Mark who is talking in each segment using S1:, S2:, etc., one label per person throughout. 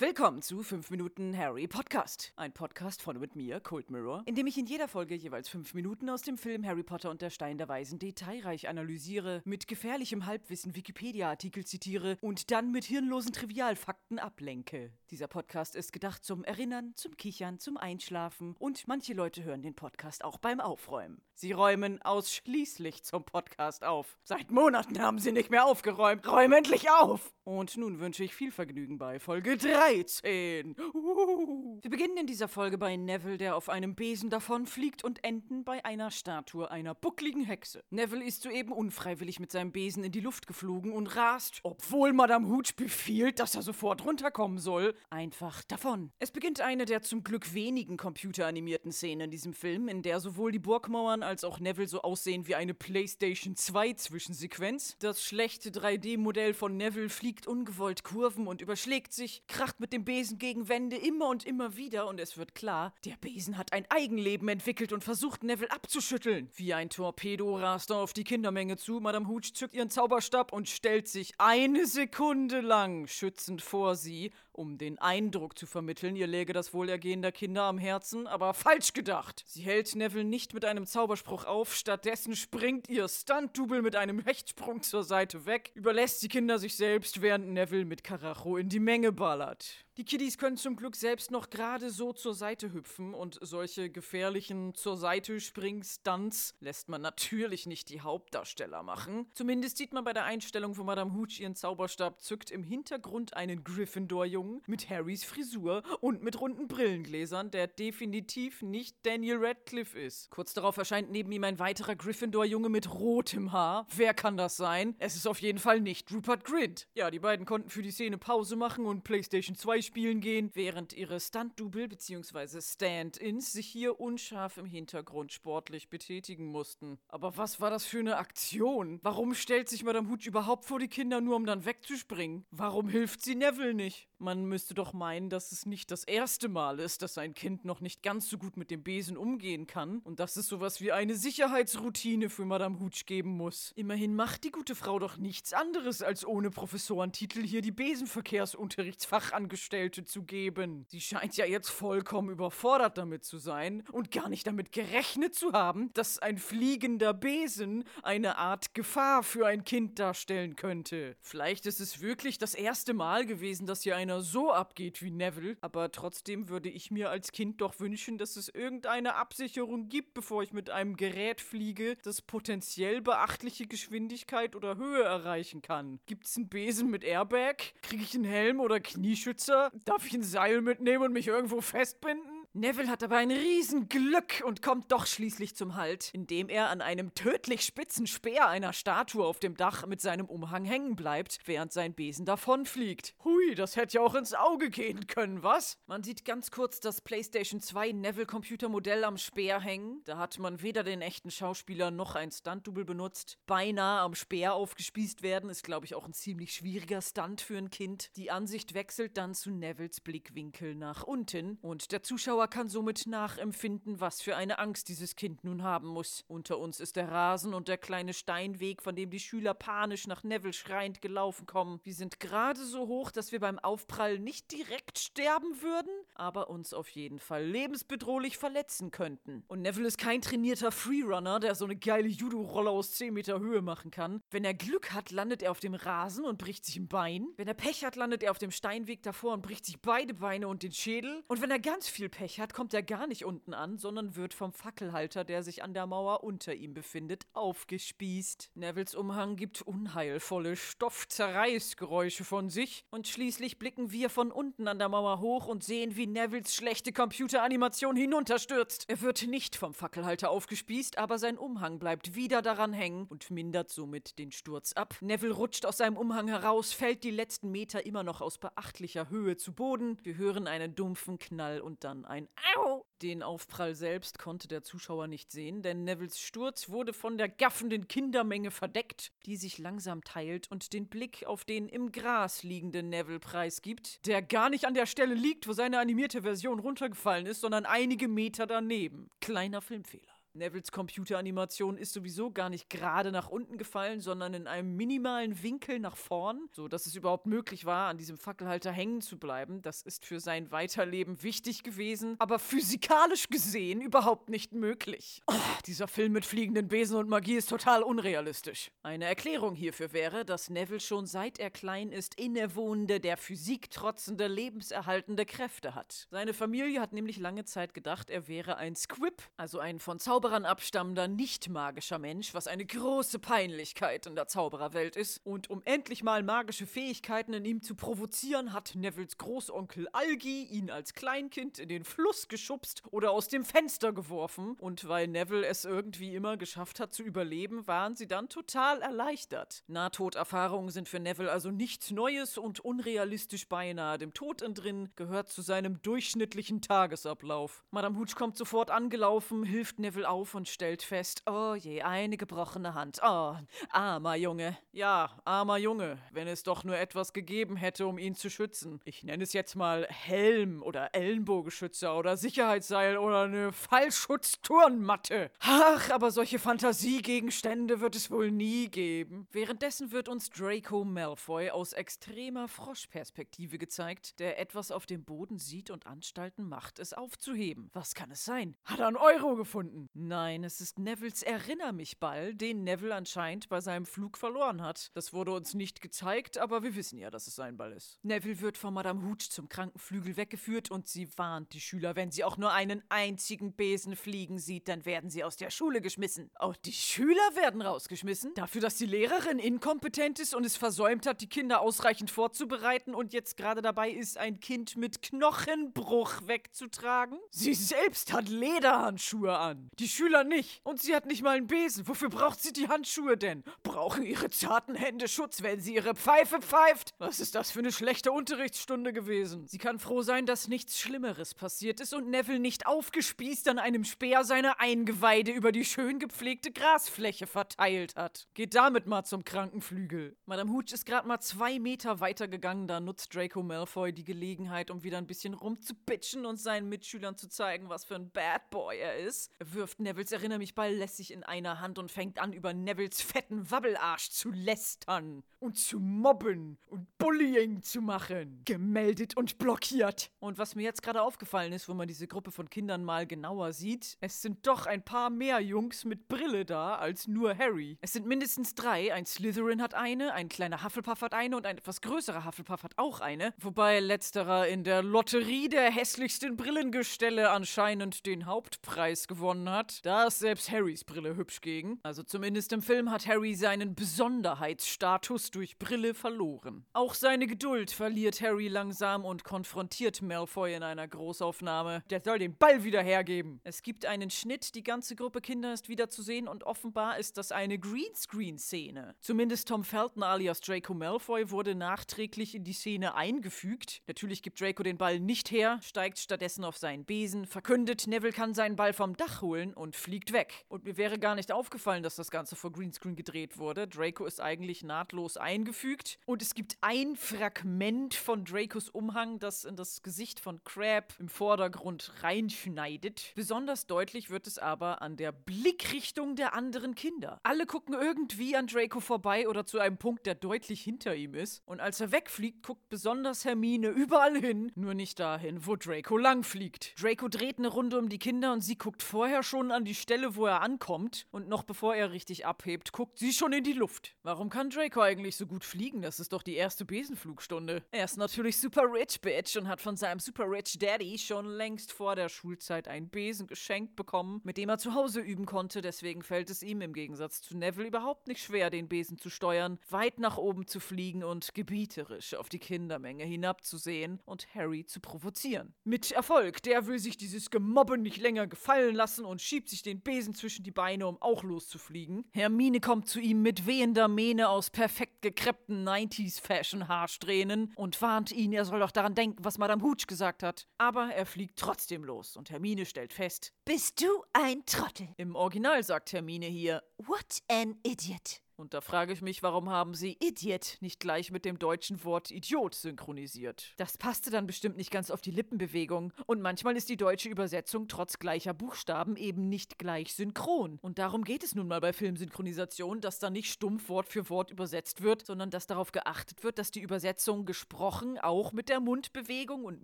S1: Willkommen zu 5 Minuten Harry Podcast. Ein Podcast von mit mir, Cold Mirror, in dem ich in jeder Folge jeweils 5 Minuten aus dem Film Harry Potter und der Stein der Weisen detailreich analysiere, mit gefährlichem Halbwissen Wikipedia-Artikel zitiere und dann mit hirnlosen Trivialfakten ablenke. Dieser Podcast ist gedacht zum Erinnern, zum Kichern, zum Einschlafen und manche Leute hören den Podcast auch beim Aufräumen. Sie räumen ausschließlich zum Podcast auf. Seit Monaten haben sie nicht mehr aufgeräumt. Räum endlich auf! Und nun wünsche ich viel Vergnügen bei Folge 13. Uhuhu. Wir beginnen in dieser Folge bei Neville, der auf einem Besen davonfliegt und enden bei einer Statue einer buckligen Hexe. Neville ist soeben unfreiwillig mit seinem Besen in die Luft geflogen und rast, obwohl Madame Hooch befiehlt, dass er sofort runterkommen soll, einfach davon. Es beginnt eine der zum Glück wenigen computeranimierten Szenen in diesem Film, in der sowohl die Burgmauern als auch Neville so aussehen wie eine PlayStation 2 Zwischensequenz. Das schlechte 3D-Modell von Neville fliegt ungewollt Kurven und überschlägt sich, kracht mit dem Besen gegen Wände immer und immer wieder. Und es wird klar, der Besen hat ein Eigenleben entwickelt und versucht Neville abzuschütteln. Wie ein Torpedo rast er auf die Kindermenge zu, Madame Hooch zückt ihren Zauberstab und stellt sich eine Sekunde lang schützend vor sie, um den Eindruck zu vermitteln, ihr läge das Wohlergehen der Kinder am Herzen, aber falsch gedacht. Sie hält Neville nicht mit einem Zauberspruch auf, stattdessen springt ihr Stunt-Double mit einem Hechtsprung zur Seite weg, überlässt die Kinder sich selbst, während Neville mit Karacho in die Menge ballert. Die Kiddies können zum Glück selbst noch gerade so zur Seite hüpfen und solche gefährlichen zur Seite spring-Stunts lässt man natürlich nicht die Hauptdarsteller machen. Zumindest sieht man bei der Einstellung, wo Madame Hooch ihren Zauberstab zückt, im Hintergrund einen Gryffindor-Jungen mit Harrys Frisur und mit runden Brillengläsern, der definitiv nicht Daniel Radcliffe ist. Kurz darauf erscheint neben ihm ein weiterer Gryffindor-Junge mit rotem Haar. Wer kann das sein? Es ist auf jeden Fall nicht Rupert Grint. Ja, die beiden konnten für die Szene Pause machen und PlayStation 2 spielen gehen, während ihre Stunt-Double bzw. Stand-ins sich hier unscharf im Hintergrund sportlich betätigen mussten. Aber was war das für eine Aktion? Warum stellt sich Madame Hooch überhaupt vor die Kinder, nur um dann wegzuspringen? Warum hilft sie Neville nicht? Man müsste doch meinen, dass es nicht das erste Mal ist, dass ein Kind noch nicht ganz so gut mit dem Besen umgehen kann und dass es sowas wie eine Sicherheitsroutine für Madame Hooch geben muss. Immerhin macht die gute Frau doch nichts anderes, als ohne Professorentitel hier die Besenverkehrsunterrichtsfachangestellte zu geben. Sie scheint ja jetzt vollkommen überfordert damit zu sein und gar nicht damit gerechnet zu haben, dass ein fliegender Besen eine Art Gefahr für ein Kind darstellen könnte. Vielleicht ist es wirklich das erste Mal gewesen, dass hier einer so abgeht wie Neville, aber trotzdem würde ich mir als Kind doch wünschen, dass es irgendeine Absicherung gibt, bevor ich mit einem Gerät fliege, das potenziell beachtliche Geschwindigkeit oder Höhe erreichen kann. Gibt's einen Besen mit Airbag? Kriege ich einen Helm oder Knieschützer? Darf ich ein Seil mitnehmen und mich irgendwo festbinden? Neville hat aber ein Riesenglück und kommt doch schließlich zum Halt, indem er an einem tödlich spitzen Speer einer Statue auf dem Dach mit seinem Umhang hängen bleibt, während sein Besen davonfliegt. Hui, das hätte ja auch ins Auge gehen können, was? Man sieht ganz kurz das PlayStation 2 Neville Computermodell am Speer hängen. Da hat man weder den echten Schauspieler noch ein Stunt-Double benutzt. Beinahe am Speer aufgespießt werden ist, glaube ich, auch ein ziemlich schwieriger Stunt für ein Kind. Die Ansicht wechselt dann zu Nevilles Blickwinkel nach unten und der Zuschauer kann somit nachempfinden, was für eine Angst dieses Kind nun haben muss. Unter uns ist der Rasen und der kleine Steinweg, von dem die Schüler panisch nach Neville schreiend gelaufen kommen. Wir sind gerade so hoch, dass wir beim Aufprall nicht direkt sterben würden, aber uns auf jeden Fall lebensbedrohlich verletzen könnten. Und Neville ist kein trainierter Freerunner, der so eine geile Judo-Rolle aus 10 Meter Höhe machen kann. Wenn er Glück hat, landet er auf dem Rasen und bricht sich ein Bein. Wenn er Pech hat, landet er auf dem Steinweg davor und bricht sich beide Beine und den Schädel. Und wenn er ganz viel Pech hat, kommt er gar nicht unten an, sondern wird vom Fackelhalter, der sich an der Mauer unter ihm befindet, aufgespießt. Nevilles Umhang gibt unheilvolle Stoffzerreißgeräusche von sich und schließlich blicken wir von unten an der Mauer hoch und sehen, wie Nevilles schlechte Computeranimation hinunterstürzt. Er wird nicht vom Fackelhalter aufgespießt, aber sein Umhang bleibt wieder daran hängen und mindert somit den Sturz ab. Neville rutscht aus seinem Umhang heraus, fällt die letzten Meter immer noch aus beachtlicher Höhe zu Boden. Wir hören einen dumpfen Knall und dann ein Au! Den Aufprall selbst konnte der Zuschauer nicht sehen, denn Nevilles Sturz wurde von der gaffenden Kindermenge verdeckt, die sich langsam teilt und den Blick auf den im Gras liegenden Neville preisgibt, der gar nicht an der Stelle liegt, wo seine animierte Version runtergefallen ist, sondern einige Meter daneben. Kleiner Filmfehler. Nevilles Computeranimation ist sowieso gar nicht gerade nach unten gefallen, sondern in einem minimalen Winkel nach vorn, so dass es überhaupt möglich war, an diesem Fackelhalter hängen zu bleiben. Das ist für sein Weiterleben wichtig gewesen, aber physikalisch gesehen überhaupt nicht möglich. Oh, dieser Film mit fliegenden Besen und Magie ist total unrealistisch. Eine Erklärung hierfür wäre, dass Neville schon seit er klein ist innewohnende, der Physik trotzende, lebenserhaltende Kräfte hat. Seine Familie hat nämlich lange Zeit gedacht, er wäre ein Squib, also ein von Zauberern abstammender, nicht magischer Mensch, was eine große Peinlichkeit in der Zaubererwelt ist. Und um endlich mal magische Fähigkeiten in ihm zu provozieren, hat Nevilles Großonkel Algi ihn als Kleinkind in den Fluss geschubst oder aus dem Fenster geworfen. Und weil Neville es irgendwie immer geschafft hat zu überleben, waren sie dann total erleichtert. Nahtoderfahrungen sind für Neville also nichts Neues und unrealistisch beinahe dem Tod entrinnen, gehört zu seinem durchschnittlichen Tagesablauf. Madame Hooch kommt sofort angelaufen, hilft Neville auf und stellt fest, oh je, eine gebrochene Hand. Oh, armer Junge. Ja, armer Junge, wenn es doch nur etwas gegeben hätte, um ihn zu schützen. Ich nenne es jetzt mal Helm oder Ellenbogenschützer oder Sicherheitsseil oder eine Fallschutzturnmatte. Ach, aber solche Fantasiegegenstände wird es wohl nie geben. Währenddessen wird uns Draco Malfoy aus extremer Froschperspektive gezeigt, der etwas auf dem Boden sieht und Anstalten macht, es aufzuheben. Was kann es sein? Hat er einen Euro gefunden? Nein, es ist Nevilles Erinner mich Ball, den Neville anscheinend bei seinem Flug verloren hat. Das wurde uns nicht gezeigt, aber wir wissen ja, dass es sein Ball ist. Neville wird von Madame Hooch zum Krankenflügel weggeführt und sie warnt die Schüler, wenn sie auch nur einen einzigen Besen fliegen sieht, dann werden sie aus der Schule geschmissen. Auch die Schüler werden rausgeschmissen? Dafür, dass die Lehrerin inkompetent ist und es versäumt hat, die Kinder ausreichend vorzubereiten und jetzt gerade dabei ist, ein Kind mit Knochenbruch wegzutragen? Sie selbst hat Lederhandschuhe an. Die Schüler nicht. Und sie hat nicht mal einen Besen. Wofür braucht sie die Handschuhe denn? Brauchen ihre zarten Hände Schutz, wenn sie ihre Pfeife pfeift? Was ist das für eine schlechte Unterrichtsstunde gewesen? Sie kann froh sein, dass nichts Schlimmeres passiert ist und Neville nicht aufgespießt an einem Speer seine Eingeweide über die schön gepflegte Grasfläche verteilt hat. Geht damit mal zum Krankenflügel. Madame Hooch ist gerade mal zwei Meter weiter gegangen, da nutzt Draco Malfoy die Gelegenheit, um wieder ein bisschen rumzubitchen und seinen Mitschülern zu zeigen, was für ein Bad Boy er ist. Er wirft Nevilles Erinner mich Ball lässig in einer Hand und fängt an, über Nevilles fetten Wabbelarsch zu lästern und zu mobben und Bullying zu machen. Gemeldet und blockiert. Und was mir jetzt gerade aufgefallen ist, wo man diese Gruppe von Kindern mal genauer sieht, es sind doch ein paar mehr Jungs mit Brille da als nur Harry. Es sind mindestens drei. Ein Slytherin hat eine, ein kleiner Hufflepuff hat eine und ein etwas größerer Hufflepuff hat auch eine. Wobei letzterer in der Lotterie der hässlichsten Brillengestelle anscheinend den Hauptpreis gewonnen hat. Da ist selbst Harrys Brille hübsch gegen. Also zumindest im Film hat Harry seinen Besonderheitsstatus durch Brille verloren. Auch seine Geduld verliert Harry langsam und konfrontiert Malfoy in einer Großaufnahme. Der soll den Ball wieder hergeben. Es gibt einen Schnitt, die ganze Gruppe Kinder ist wieder zu sehen und offenbar ist das eine Greenscreen-Szene. Zumindest Tom Felton alias Draco Malfoy wurde nachträglich in die Szene eingefügt. Natürlich gibt Draco den Ball nicht her, steigt stattdessen auf seinen Besen, verkündet, Neville kann seinen Ball vom Dach holen und fliegt weg. Und mir wäre gar nicht aufgefallen, dass das Ganze vor Greenscreen gedreht wurde. Draco ist eigentlich nahtlos eingefügt und es gibt ein Fragment von Dracos Umhang, das in das Gesicht von Crab im Vordergrund reinschneidet. Besonders deutlich wird es aber an der Blickrichtung der anderen Kinder. Alle gucken irgendwie an Draco vorbei oder zu einem Punkt, der deutlich hinter ihm ist. Und als er wegfliegt, guckt besonders Hermine überall hin, nur nicht dahin, wo Draco langfliegt. Draco dreht eine Runde um die Kinder und sie guckt vorher schon an die Stelle, wo er ankommt. Und noch bevor er richtig abhebt, guckt sie schon in die Luft. Warum kann Draco eigentlich so gut fliegen? Das ist doch die erste Besenflugstunde. Er ist natürlich super rich, Bitch, und hat von seinem super rich Daddy schon längst vor der Schulzeit einen Besen geschenkt bekommen, mit dem er zu Hause üben konnte. Deswegen fällt es ihm im Gegensatz zu Neville überhaupt nicht schwer, den Besen zu steuern, weit nach oben zu fliegen und gebieterisch auf die Kindermenge hinabzusehen und Harry zu provozieren. Mit Erfolg. Der will sich dieses Gemobbe nicht länger gefallen lassen und schiebt sich den Besen zwischen die Beine, um auch loszufliegen. Hermine kommt zu ihm mit wehender Mähne aus perfekt gekreppten 90s-Fashion-Haarsträhnen und warnt ihn, er soll doch daran denken, was Madame Hooch gesagt hat. Aber er fliegt trotzdem los und Hermine stellt fest,
S2: Bist du ein Trottel?
S1: im Original sagt Hermine hier,
S2: What an idiot.
S1: Und da frage ich mich, warum haben sie Idiot nicht gleich mit dem deutschen Wort Idiot synchronisiert? Das passte dann bestimmt nicht ganz auf die Lippenbewegung. Und manchmal ist die deutsche Übersetzung trotz gleicher Buchstaben eben nicht gleich synchron. Und darum geht es nun mal bei Filmsynchronisation, dass da nicht stumpf Wort für Wort übersetzt wird, sondern dass darauf geachtet wird, dass die Übersetzung gesprochen auch mit der Mundbewegung und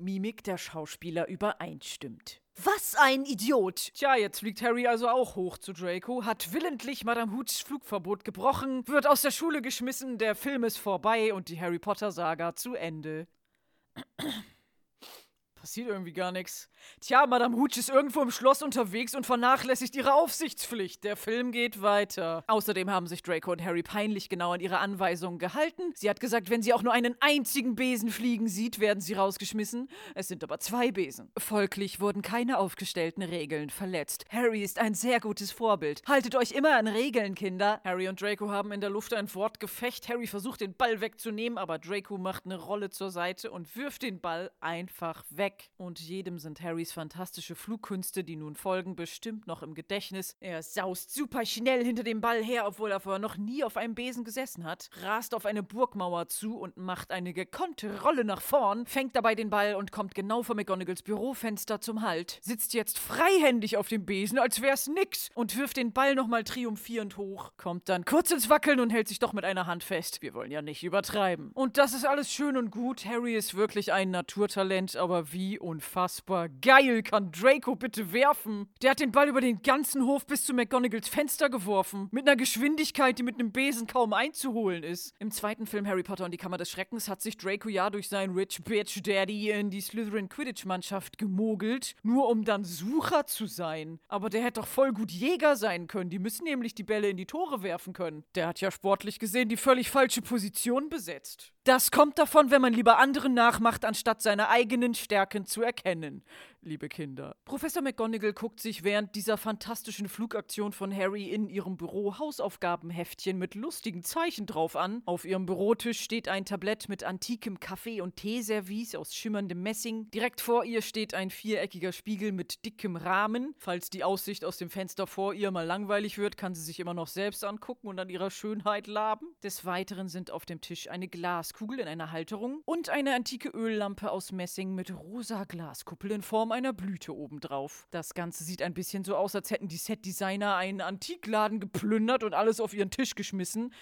S1: Mimik der Schauspieler übereinstimmt. Was ein Idiot! Tja, jetzt fliegt Harry also auch hoch zu Draco, hat willentlich Madame Hoots Flugverbot gebrochen, wird aus der Schule geschmissen, der Film ist vorbei und die Harry Potter Saga zu Ende passiert irgendwie gar nichts. Tja, Madame Hooch ist irgendwo im Schloss unterwegs und vernachlässigt ihre Aufsichtspflicht. Der Film geht weiter. Außerdem haben sich Draco und Harry peinlich genau an ihre Anweisungen gehalten. Sie hat gesagt, wenn sie auch nur einen einzigen Besen fliegen sieht, werden sie rausgeschmissen. Es sind aber zwei Besen. Folglich wurden keine aufgestellten Regeln verletzt. Harry ist ein sehr gutes Vorbild. Haltet euch immer an Regeln, Kinder. Harry und Draco haben in der Luft ein Wortgefecht. Harry versucht den Ball wegzunehmen, aber Draco macht eine Rolle zur Seite und wirft den Ball einfach weg weg. Und jedem sind Harrys fantastische Flugkünste, die nun folgen, bestimmt noch im Gedächtnis. Er saust super schnell hinter dem Ball her, obwohl er vorher noch nie auf einem Besen gesessen hat, rast auf eine Burgmauer zu und macht eine gekonnte Rolle nach vorn, fängt dabei den Ball und kommt genau vor McGonagalls Bürofenster zum Halt, sitzt jetzt freihändig auf dem Besen, als wär's nix, und wirft den Ball nochmal triumphierend hoch, kommt dann kurz ins Wackeln und hält sich doch mit einer Hand fest. Wir wollen ja nicht übertreiben. Und das ist alles schön und gut. Harry ist wirklich ein Naturtalent, aber wie wie unfassbar geil kann Draco bitte werfen? Der hat den Ball über den ganzen Hof bis zu McGonagalls Fenster geworfen. Mit einer Geschwindigkeit, die mit einem Besen kaum einzuholen ist. Im zweiten Film Harry Potter und die Kammer des Schreckens hat sich Draco ja durch seinen Rich Bitch Daddy in die Slytherin Quidditch-Mannschaft gemogelt, nur um dann Sucher zu sein. Aber der hätte doch voll gut Jäger sein können. Die müssen nämlich die Bälle in die Tore werfen können. Der hat ja sportlich gesehen die völlig falsche Position besetzt. Das kommt davon, wenn man lieber anderen nachmacht, anstatt seine eigenen Stärken zu erkennen liebe Kinder. Professor McGonagall guckt sich während dieser fantastischen Flugaktion von Harry in ihrem Büro Hausaufgabenheftchen mit lustigen Zeichen drauf an. Auf ihrem Bürotisch steht ein Tablett mit antikem Kaffee- und Teeservice aus schimmerndem Messing. Direkt vor ihr steht ein viereckiger Spiegel mit dickem Rahmen. Falls die Aussicht aus dem Fenster vor ihr mal langweilig wird, kann sie sich immer noch selbst angucken und an ihrer Schönheit laben. Des Weiteren sind auf dem Tisch eine Glaskugel in einer Halterung und eine antike Öllampe aus Messing mit rosa Glaskuppel in Form einer Blüte obendrauf. Das Ganze sieht ein bisschen so aus, als hätten die Setdesigner einen Antikladen geplündert und alles auf ihren Tisch geschmissen.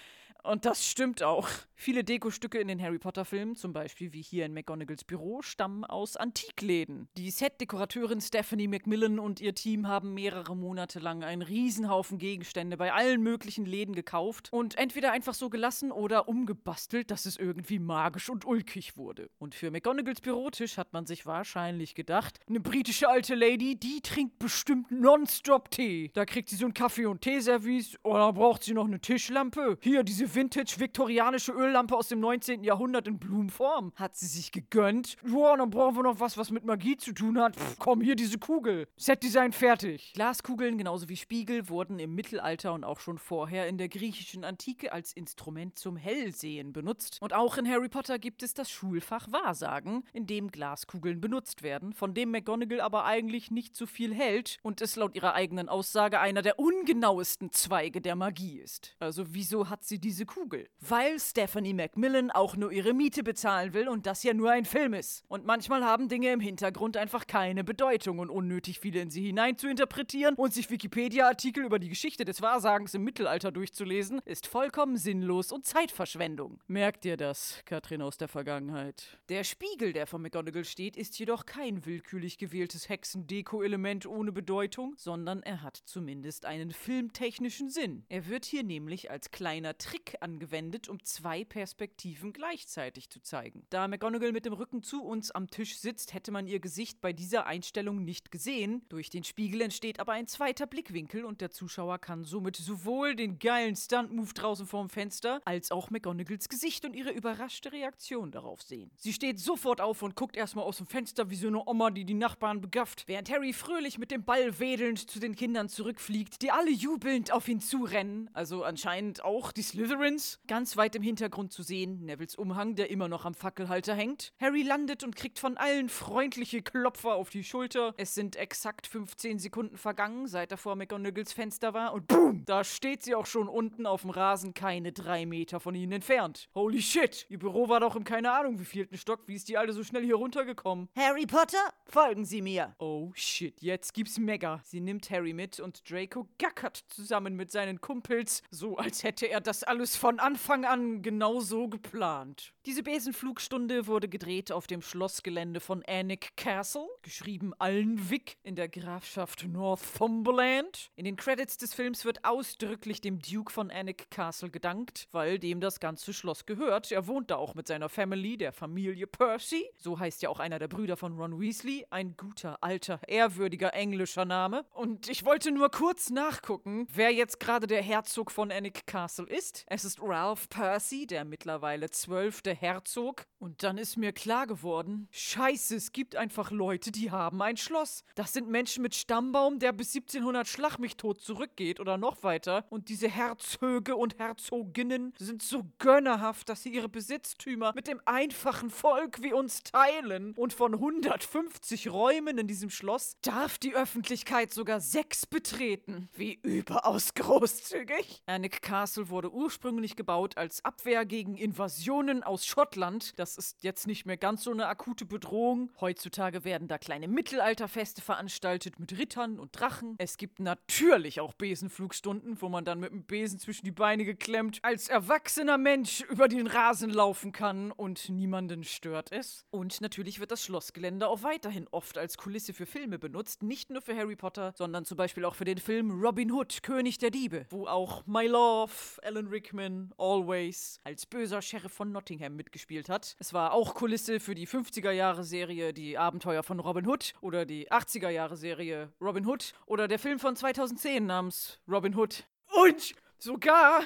S1: Und das stimmt auch. Viele Dekostücke in den Harry Potter-Filmen, zum Beispiel wie hier in McGonagalls Büro, stammen aus Antikläden. Die Set-Dekorateurin Stephanie McMillan und ihr Team haben mehrere Monate lang einen Riesenhaufen Gegenstände bei allen möglichen Läden gekauft und entweder einfach so gelassen oder umgebastelt, dass es irgendwie magisch und ulkig wurde. Und für McGonagalls Bürotisch hat man sich wahrscheinlich gedacht, eine britische alte Lady, die trinkt bestimmt nonstop Tee. Da kriegt sie so einen Kaffee- und Teeservice oder braucht sie noch eine Tischlampe. Hier, diese vintage-viktorianische Öllampe aus dem 19. Jahrhundert in Blumenform. Hat sie sich gegönnt. Boah, dann brauchen wir noch was, was mit Magie zu tun hat. Pff, komm, hier diese Kugel. Setdesign fertig. Glaskugeln, genauso wie Spiegel, wurden im Mittelalter und auch schon vorher in der griechischen Antike als Instrument zum Hellsehen benutzt. Und auch in Harry Potter gibt es das Schulfach Wahrsagen, in dem Glaskugeln benutzt werden, von dem McGonagall aber eigentlich nicht so viel hält und es laut ihrer eigenen Aussage einer der ungenauesten Zweige der Magie ist. Also wieso hat sie diese Kugel? Weil Stephanie Macmillan auch nur ihre Miete bezahlen will und das ja nur ein Film ist. Und manchmal haben Dinge im Hintergrund einfach keine Bedeutung und unnötig viele in sie hinein zu interpretieren und sich Wikipedia-Artikel über die Geschichte des Wahrsagens im Mittelalter durchzulesen, ist vollkommen sinnlos und Zeitverschwendung. Merkt ihr das, Katrin aus der Vergangenheit? Der Spiegel, der vor McGonagall steht, ist jedoch kein willkürlich gewähltes Hexendeko-Element ohne Bedeutung, sondern er hat zumindest einen filmtechnischen Sinn. Er wird hier nämlich als kleiner Trick angewendet, um zwei Perspektiven gleichzeitig zu zeigen. Da McGonagall mit dem Rücken zu uns am Tisch sitzt, hätte man ihr Gesicht bei dieser Einstellung nicht gesehen. Durch den Spiegel entsteht aber ein zweiter Blickwinkel und der Zuschauer kann somit sowohl den geilen Stunt-Move draußen vorm Fenster als auch McGonagalls Gesicht und ihre überraschte Reaktion darauf sehen. Sie steht sofort auf und guckt erstmal aus dem Fenster wie so eine Oma, die die Nachbarn begafft, während Harry fröhlich mit dem Ball wedelnd zu den Kindern zurückfliegt, die alle jubelnd auf ihn zurennen. Also anscheinend auch die Slytherin Slytherins. Ganz weit im Hintergrund zu sehen, Nevils Umhang, der immer noch am Fackelhalter hängt. Harry landet und kriegt von allen freundliche Klopfer auf die Schulter. Es sind exakt 15 Sekunden vergangen, seit er vor McGonagalls Fenster war und boom, da steht sie auch schon unten auf dem Rasen, keine drei Meter von ihnen entfernt. Holy shit, ihr Büro war doch im keine Ahnung wievielten Stock, wie ist die Alte so schnell hier runtergekommen?
S2: Harry Potter, folgen Sie mir.
S1: Oh shit, jetzt gibt's Mega. Sie nimmt Harry mit und Draco gackert zusammen mit seinen Kumpels, so als hätte er das alles von Anfang an genauso geplant. Diese Besenflugstunde wurde gedreht auf dem Schlossgelände von Alnwick Castle, geschrieben Alnwick in der Grafschaft Northumberland. In den Credits des Films wird ausdrücklich dem Duke von Alnwick Castle gedankt, weil dem das ganze Schloss gehört. Er wohnt da auch mit seiner Family, der Familie Percy. So heißt ja auch einer der Brüder von Ron Weasley. Ein guter, alter, ehrwürdiger englischer Name. Und ich wollte nur kurz nachgucken, wer jetzt gerade der Herzog von Alnwick Castle ist. Es ist Ralph Percy, der mittlerweile zwölfte Herzog. Und dann ist mir klar geworden, scheiße, es gibt einfach Leute, die haben ein Schloss. Das sind Menschen mit Stammbaum, der bis 1700 Schlag mich tot zurückgeht oder noch weiter. Und diese Herzöge und Herzoginnen sind so gönnerhaft, dass sie ihre Besitztümer mit dem einfachen Volk wie uns teilen. Und von 150 Räumen in diesem Schloss darf die Öffentlichkeit sogar sechs betreten. Wie überaus großzügig. Alnwick Castle wurde ursprünglich gebaut als Abwehr gegen Invasionen aus Schottland. Das ist jetzt nicht mehr ganz so eine akute Bedrohung. Heutzutage werden da kleine Mittelalterfeste veranstaltet mit Rittern und Drachen. Es gibt natürlich auch Besenflugstunden, wo man dann mit dem Besen zwischen die Beine geklemmt als erwachsener Mensch über den Rasen laufen kann und niemanden stört es. Und natürlich wird das Schlossgelände auch weiterhin oft als Kulisse für Filme benutzt. Nicht nur für Harry Potter, sondern zum Beispiel auch für den Film Robin Hood, König der Diebe, wo auch My Love, Alan Rickman, Always als böser Sheriff von Nottingham mitgespielt hat. Es war auch Kulisse für die 50er-Jahre-Serie Die Abenteuer von Robin Hood oder die 80er-Jahre-Serie Robin Hood oder der Film von 2010 namens Robin Hood. Und sogar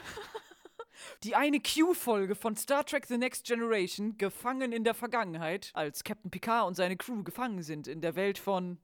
S1: die eine Q-Folge von Star Trek The Next Generation, Gefangen in der Vergangenheit, als Captain Picard und seine Crew gefangen sind in der Welt von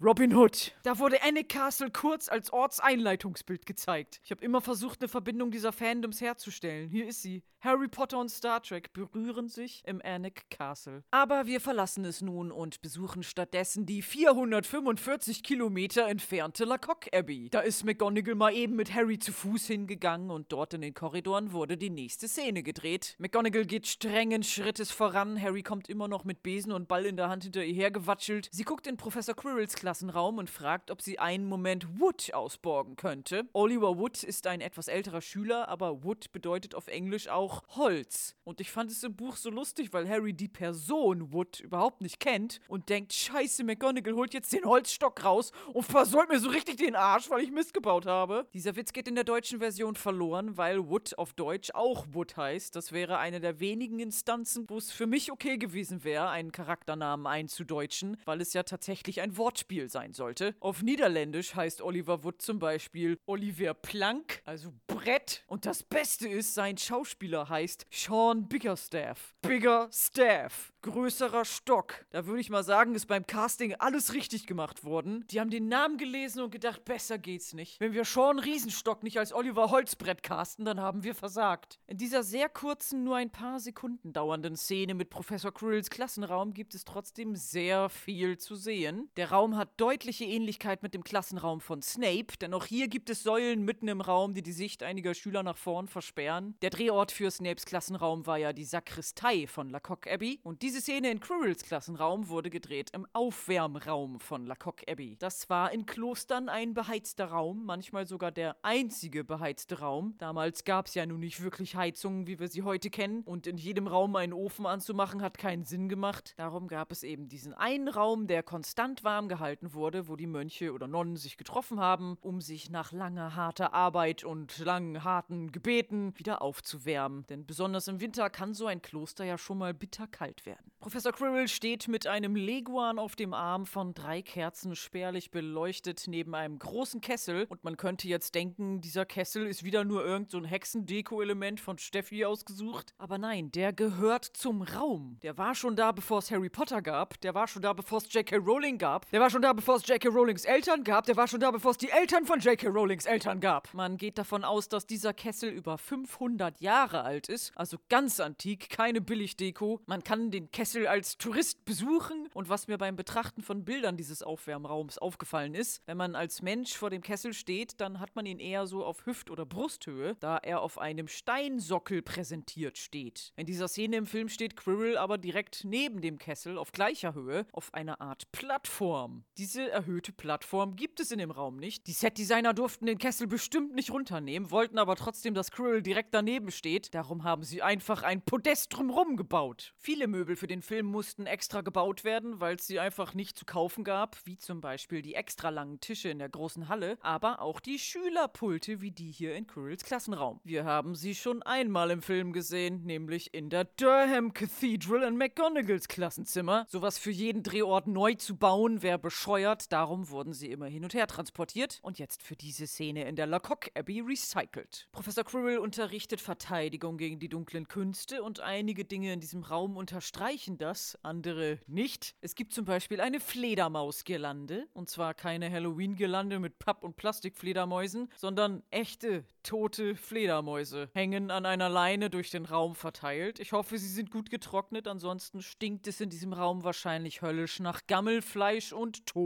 S1: Robin Hood. Da wurde Annick Castle kurz als Ortseinleitungsbild gezeigt. Ich habe immer versucht, eine Verbindung dieser Fandoms herzustellen. Hier ist sie. Harry Potter und Star Trek berühren sich im Annick Castle. Aber wir verlassen es nun und besuchen stattdessen die 445 Kilometer entfernte Lacock Abbey. Da ist McGonagall mal eben mit Harry zu Fuß hingegangen und dort in den Korridoren wurde die nächste Szene gedreht. McGonagall geht strengen Schrittes voran. Harry kommt immer noch mit Besen und Ball in der Hand hinter ihr hergewatschelt. Sie guckt in Professor Quirrells Klassenraum und fragt, ob sie einen Moment Wood ausborgen könnte. Oliver Wood ist ein etwas älterer Schüler, aber Wood bedeutet auf Englisch auch Holz. Und ich fand es im Buch so lustig, weil Harry die Person Wood überhaupt nicht kennt und denkt, scheiße, McGonagall holt jetzt den Holzstock raus und versäult mir so richtig den Arsch, weil ich Mist gebaut habe. Dieser Witz geht in der deutschen Version verloren, weil Wood auf Deutsch auch Wood heißt. Das wäre eine der wenigen Instanzen, wo es für mich okay gewesen wäre, einen Charakternamen einzudeutschen, weil es ja tatsächlich ein Wortspiel sein sollte. Auf Niederländisch heißt Oliver Wood zum Beispiel Oliver Plank, also Brett. Und das Beste ist, sein Schauspieler heißt Sean Biggerstaff. Biggerstaff. Größerer Stock. Da würde ich mal sagen, ist beim Casting alles richtig gemacht worden. Die haben den Namen gelesen und gedacht, besser geht's nicht. Wenn wir Sean Riesenstock nicht als Oliver Holzbrett casten, dann haben wir versagt. In dieser sehr kurzen, nur ein paar Sekunden dauernden Szene mit Professor Quirrells Klassenraum gibt es trotzdem sehr viel zu sehen. Der Raum hat deutliche Ähnlichkeit mit dem Klassenraum von Snape, denn auch hier gibt es Säulen mitten im Raum, die die Sicht einiger Schüler nach vorn versperren. Der Drehort für Snapes Klassenraum war ja die Sakristei von Lacock Abbey und diese Szene in Quirrells Klassenraum wurde gedreht im Aufwärmraum von Lacock Abbey. Das war in Klostern ein beheizter Raum, manchmal sogar der einzige beheizte Raum. Damals gab es ja nun nicht wirklich Heizungen, wie wir sie heute kennen und in jedem Raum einen Ofen anzumachen hat keinen Sinn gemacht. Darum gab es eben diesen einen Raum, der konstant warm gehalten wurde, wo die Mönche oder Nonnen sich getroffen haben, um sich nach langer harter Arbeit und langen harten Gebeten wieder aufzuwärmen. Denn besonders im Winter kann so ein Kloster ja schon mal bitterkalt werden. Professor Quirrell steht mit einem Leguan auf dem Arm von drei Kerzen spärlich beleuchtet neben einem großen Kessel und man könnte jetzt denken, dieser Kessel ist wieder nur irgend so Hexendeko-Element von Steffi ausgesucht. Aber nein, der gehört zum Raum. Der war schon da, bevor es Harry Potter gab. Der war schon da, bevor es J.K. Rowling gab. Der war schon da, bevor es J.K. Rowlings Eltern gab. Der war schon da, bevor es die Eltern von J.K. Rowlings Eltern gab. Man geht davon aus, dass dieser Kessel über 500 Jahre alt ist. Also ganz antik, keine Billigdeko. Man kann den Kessel als Tourist besuchen. Und was mir beim Betrachten von Bildern dieses Aufwärmraums aufgefallen ist, wenn man als Mensch vor dem Kessel steht, dann hat man ihn eher so auf Hüft- oder Brusthöhe, da er auf einem Steinsockel präsentiert steht. In dieser Szene im Film steht Quirrell aber direkt neben dem Kessel auf gleicher Höhe auf einer Art Plattform. Diese erhöhte Plattform gibt es in dem Raum nicht. Die Setdesigner durften den Kessel bestimmt nicht runternehmen, wollten aber trotzdem, dass Quirrell direkt daneben steht. Darum haben sie einfach ein Podest drumherum gebaut. Viele Möbel für den Film mussten extra gebaut werden, weil es sie einfach nicht zu kaufen gab, wie zum Beispiel die extra langen Tische in der großen Halle, aber auch die Schülerpulte wie die hier in Quirrells Klassenraum. Wir haben sie schon einmal im Film gesehen, nämlich in der Durham Cathedral in McGonagalls Klassenzimmer. Sowas für jeden Drehort neu zu bauen, wäre bescheuert, darum wurden sie immer hin und her transportiert und jetzt für diese Szene in der Lacock Abbey recycelt. Professor Quirrell unterrichtet Verteidigung gegen die dunklen Künste und einige Dinge in diesem Raum unterstreichen das, andere nicht. Es gibt zum Beispiel eine Fledermausgirlande und zwar keine Halloween-Girlande mit Papp- und Plastikfledermäusen, sondern echte tote Fledermäuse hängen an einer Leine durch den Raum verteilt. Ich hoffe, sie sind gut getrocknet, ansonsten stinkt es in diesem Raum wahrscheinlich höllisch nach Gammelfleisch und Tod.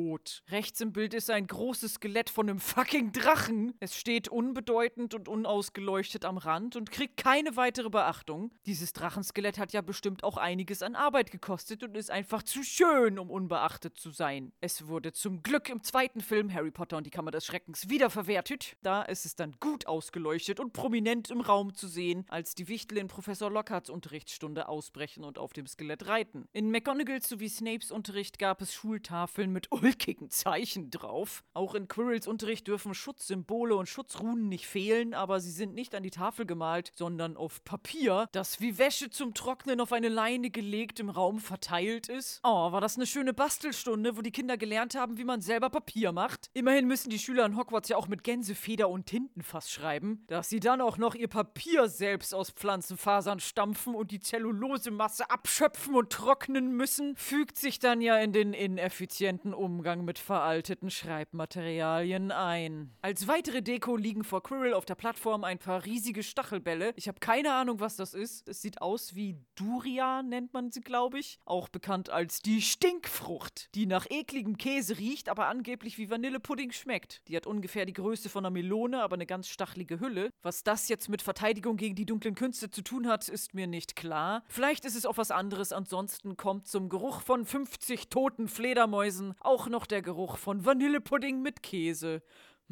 S1: Rechts im Bild ist ein großes Skelett von einem fucking Drachen. Es steht unbedeutend und unausgeleuchtet am Rand und kriegt keine weitere Beachtung. Dieses Drachenskelett hat ja bestimmt auch einiges an Arbeit gekostet und ist einfach zu schön, um unbeachtet zu sein. Es wurde zum Glück im zweiten Film Harry Potter und die Kammer des Schreckens wiederverwertet. Da ist es dann gut ausgeleuchtet und prominent im Raum zu sehen, als die Wichtel in Professor Lockharts Unterrichtsstunde ausbrechen und auf dem Skelett reiten. In McGonagalls sowie Snapes Unterricht gab es Schultafeln mit ulkigen Zeichen drauf. Auch in Quirrells Unterricht dürfen Schutzsymbole und Schutzrunen nicht fehlen, aber sie sind nicht an die Tafel gemalt, sondern auf Papier, das wie Wäsche zum Trocknen auf eine Leine gelegt im Raum verteilt ist. Oh, war das eine schöne Bastelstunde, wo die Kinder gelernt haben, wie man selber Papier macht. Immerhin müssen die Schüler in Hogwarts ja auch mit Gänsefeder und Tintenfass schreiben. Dass sie dann auch noch ihr Papier selbst aus Pflanzenfasern stampfen und die Zellulosemasse abschöpfen und trocknen müssen, fügt sich dann ja in den ineffizienten Umgang mit veralteten Schreibmaterialien ein. Als weitere Deko liegen vor Quirrell auf der Plattform ein paar riesige Stachelbälle. Ich habe keine Ahnung, was das ist. Es sieht aus wie Durian, nennt man sie, glaube ich. Auch bekannt als die Stinkfrucht, die nach ekligem Käse riecht, aber angeblich wie Vanillepudding schmeckt. Die hat ungefähr die Größe von einer Melone, aber eine ganz stachelige Hülle. Was das jetzt mit Verteidigung gegen die dunklen Künste zu tun hat, ist mir nicht klar. Vielleicht ist es auch was anderes, ansonsten kommt zum Geruch von 50 toten Fledermäusen auch noch der Geruch von Vanillepudding mit Käse.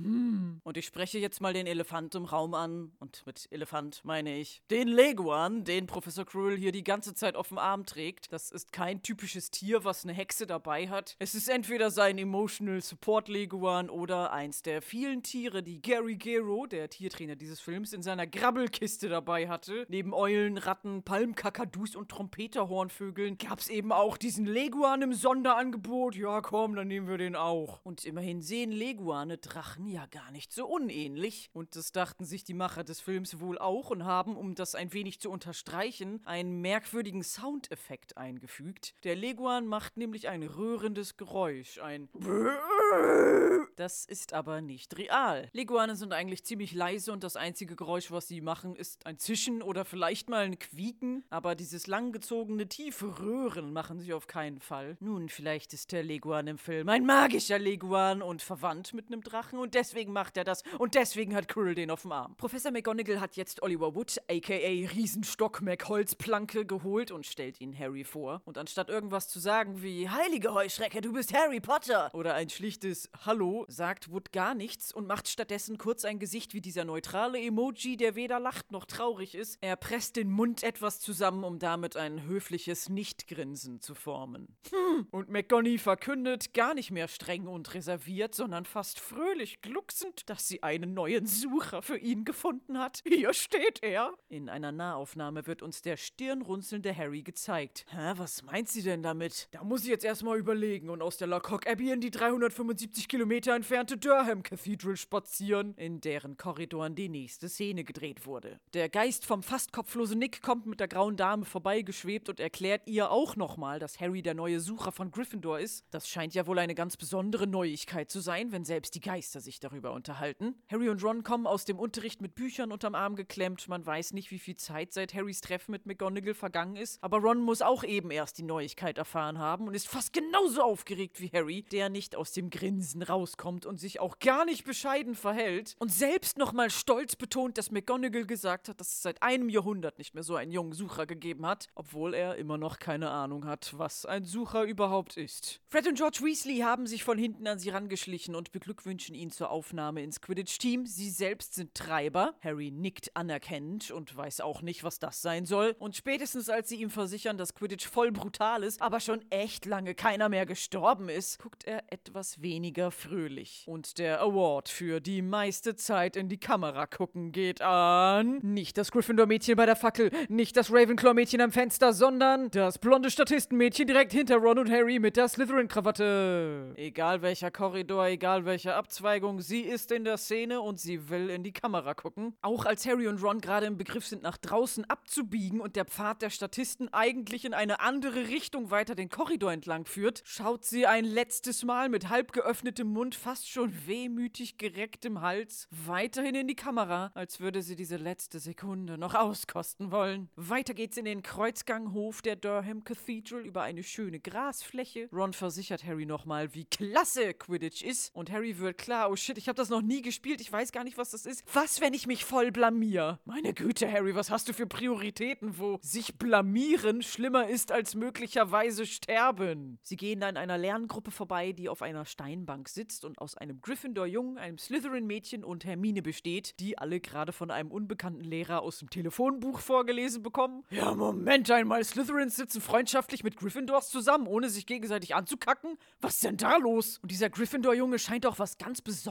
S1: Hm. Und ich spreche jetzt mal den Elefant im Raum an. Und mit Elefant meine ich den Leguan, den Professor Quirrell hier die ganze Zeit auf dem Arm trägt. Das ist kein typisches Tier, was eine Hexe dabei hat. Es ist entweder sein Emotional Support Leguan oder eins der vielen Tiere, die Gary Gero, der Tiertrainer dieses Films, in seiner Grabbelkiste dabei hatte. Neben Eulen, Ratten, Palmkakadus und Trompeterhornvögeln gab es eben auch diesen Leguan im Sonderangebot. Ja, komm, dann nehmen wir den auch. Und immerhin sehen Leguane Drachen ja gar nicht so unähnlich. Und das dachten sich die Macher des Films wohl auch und haben, um das ein wenig zu unterstreichen, einen merkwürdigen Soundeffekt eingefügt. Der Leguan macht nämlich ein rührendes Geräusch, ein das ist aber nicht real. Leguane sind eigentlich ziemlich leise und das einzige Geräusch, was sie machen, ist ein Zischen oder vielleicht mal ein Quieken. Aber dieses langgezogene, tiefe Röhren machen sie auf keinen Fall. Nun, vielleicht ist der Leguan im Film ein magischer Leguan und verwandt mit einem Drachen und deswegen macht er das und deswegen hat Quirrell den auf dem Arm. Professor McGonagall hat jetzt Oliver Wood, aka Riesenstock McHolzplanke, geholt und stellt ihn Harry vor. Und anstatt irgendwas zu sagen wie Heilige Heuschrecke, du bist Harry Potter oder ein schlichtes schlichtes Hallo sagt Wood gar nichts und macht stattdessen kurz ein Gesicht wie dieser neutrale Emoji, der weder lacht noch traurig ist. Er presst den Mund etwas zusammen, um damit ein höfliches Nichtgrinsen zu formen. Hm. Und McGonny verkündet, gar nicht mehr streng und reserviert, sondern fast fröhlich glucksend, dass sie einen neuen Sucher für ihn gefunden hat. Hier steht er. In einer Nahaufnahme wird uns der stirnrunzelnde Harry gezeigt. Hä, was meint sie denn damit? Da muss ich jetzt erstmal überlegen und aus der Lacock Abbey in die 375 Kilometer entfernte Durham Cathedral spazieren, in deren Korridoren die nächste Szene gedreht wurde. Der Geist vom fast kopflosen Nick kommt mit der grauen Dame vorbeigeschwebt und erklärt ihr auch nochmal, dass Harry der neue Sucher von Gryffindor ist. Das scheint ja wohl eine ganz besondere Neuigkeit zu sein, wenn selbst die Geister sich darüber unterhalten. Harry und Ron kommen aus dem Unterricht mit Büchern unterm Arm geklemmt. Man weiß nicht, wie viel Zeit seit Harrys Treffen mit McGonagall vergangen ist, aber Ron muss auch eben erst die Neuigkeit erfahren haben und ist fast genauso aufgeregt wie Harry, der nicht aus dem Grinsen rauskommt und sich auch gar nicht bescheiden verhält und selbst nochmal stolz betont, dass McGonagall gesagt hat, dass es seit einem Jahrhundert nicht mehr so einen jungen Sucher gegeben hat, obwohl er immer noch keine Ahnung hat, was ein Sucher überhaupt ist. Fred und George Weasley haben sich von hinten an sie rangeschlichen und beglückwünschen ihn zur Aufnahme ins Quidditch-Team. Sie selbst sind Treiber. Harry nickt anerkennend und weiß auch nicht, was das sein soll. Und spätestens als sie ihm versichern, dass Quidditch voll brutal ist, aber schon echt lange keiner mehr gestorben ist, guckt er etwas weniger fröhlich. Und der Award für die meiste Zeit in die Kamera gucken geht an. Nicht das Gryffindor-Mädchen bei der Fackel, nicht das Ravenclaw-Mädchen am Fenster, sondern das blonde Statistenmädchen direkt hinter Ron und Harry mit der Slytherin-Krawatte. Egal welcher Korridor, egal welche Abzweigung, sie ist in der Szene und sie will in die Kamera gucken. Auch als Harry und Ron gerade im Begriff sind, nach draußen abzubiegen und der Pfad der Statisten eigentlich in eine andere Richtung weiter den Korridor entlang führt, schaut sie ein letztes Mal mit halb geöffnetem Mund, fast schon wehmütig gerecktem Hals, weiterhin in die Kamera, als würde sie diese letzte Sekunde noch auskosten wollen. Weiter geht's in den Kreuzganghof der Durham Cathedral über eine schöne Grasfläche. Ron versichert Harry nochmal, wie klasse Quidditch ist. Und Harry wird klar, oh shit, ich habe das noch nie gespielt, ich weiß gar nicht, was das ist. Was, wenn ich mich voll blamier? Meine Güte, Harry, was hast du für Prioritäten, wo sich blamieren schlimmer ist als möglicherweise sterben? Sie gehen an einer Lerngruppe vorbei, die auf einer Steinbank sitzt und aus einem Gryffindor-Jungen, einem Slytherin-Mädchen und Hermine besteht, die alle gerade von einem unbekannten Lehrer aus dem Telefonbuch vorgelesen bekommen. Ja, Moment einmal, Slytherins sitzen freundschaftlich mit Gryffindors zusammen, ohne sich gegenseitig anzukacken? Was ist denn da los? Und dieser Gryffindor-Junge scheint auch was ganz Besonderes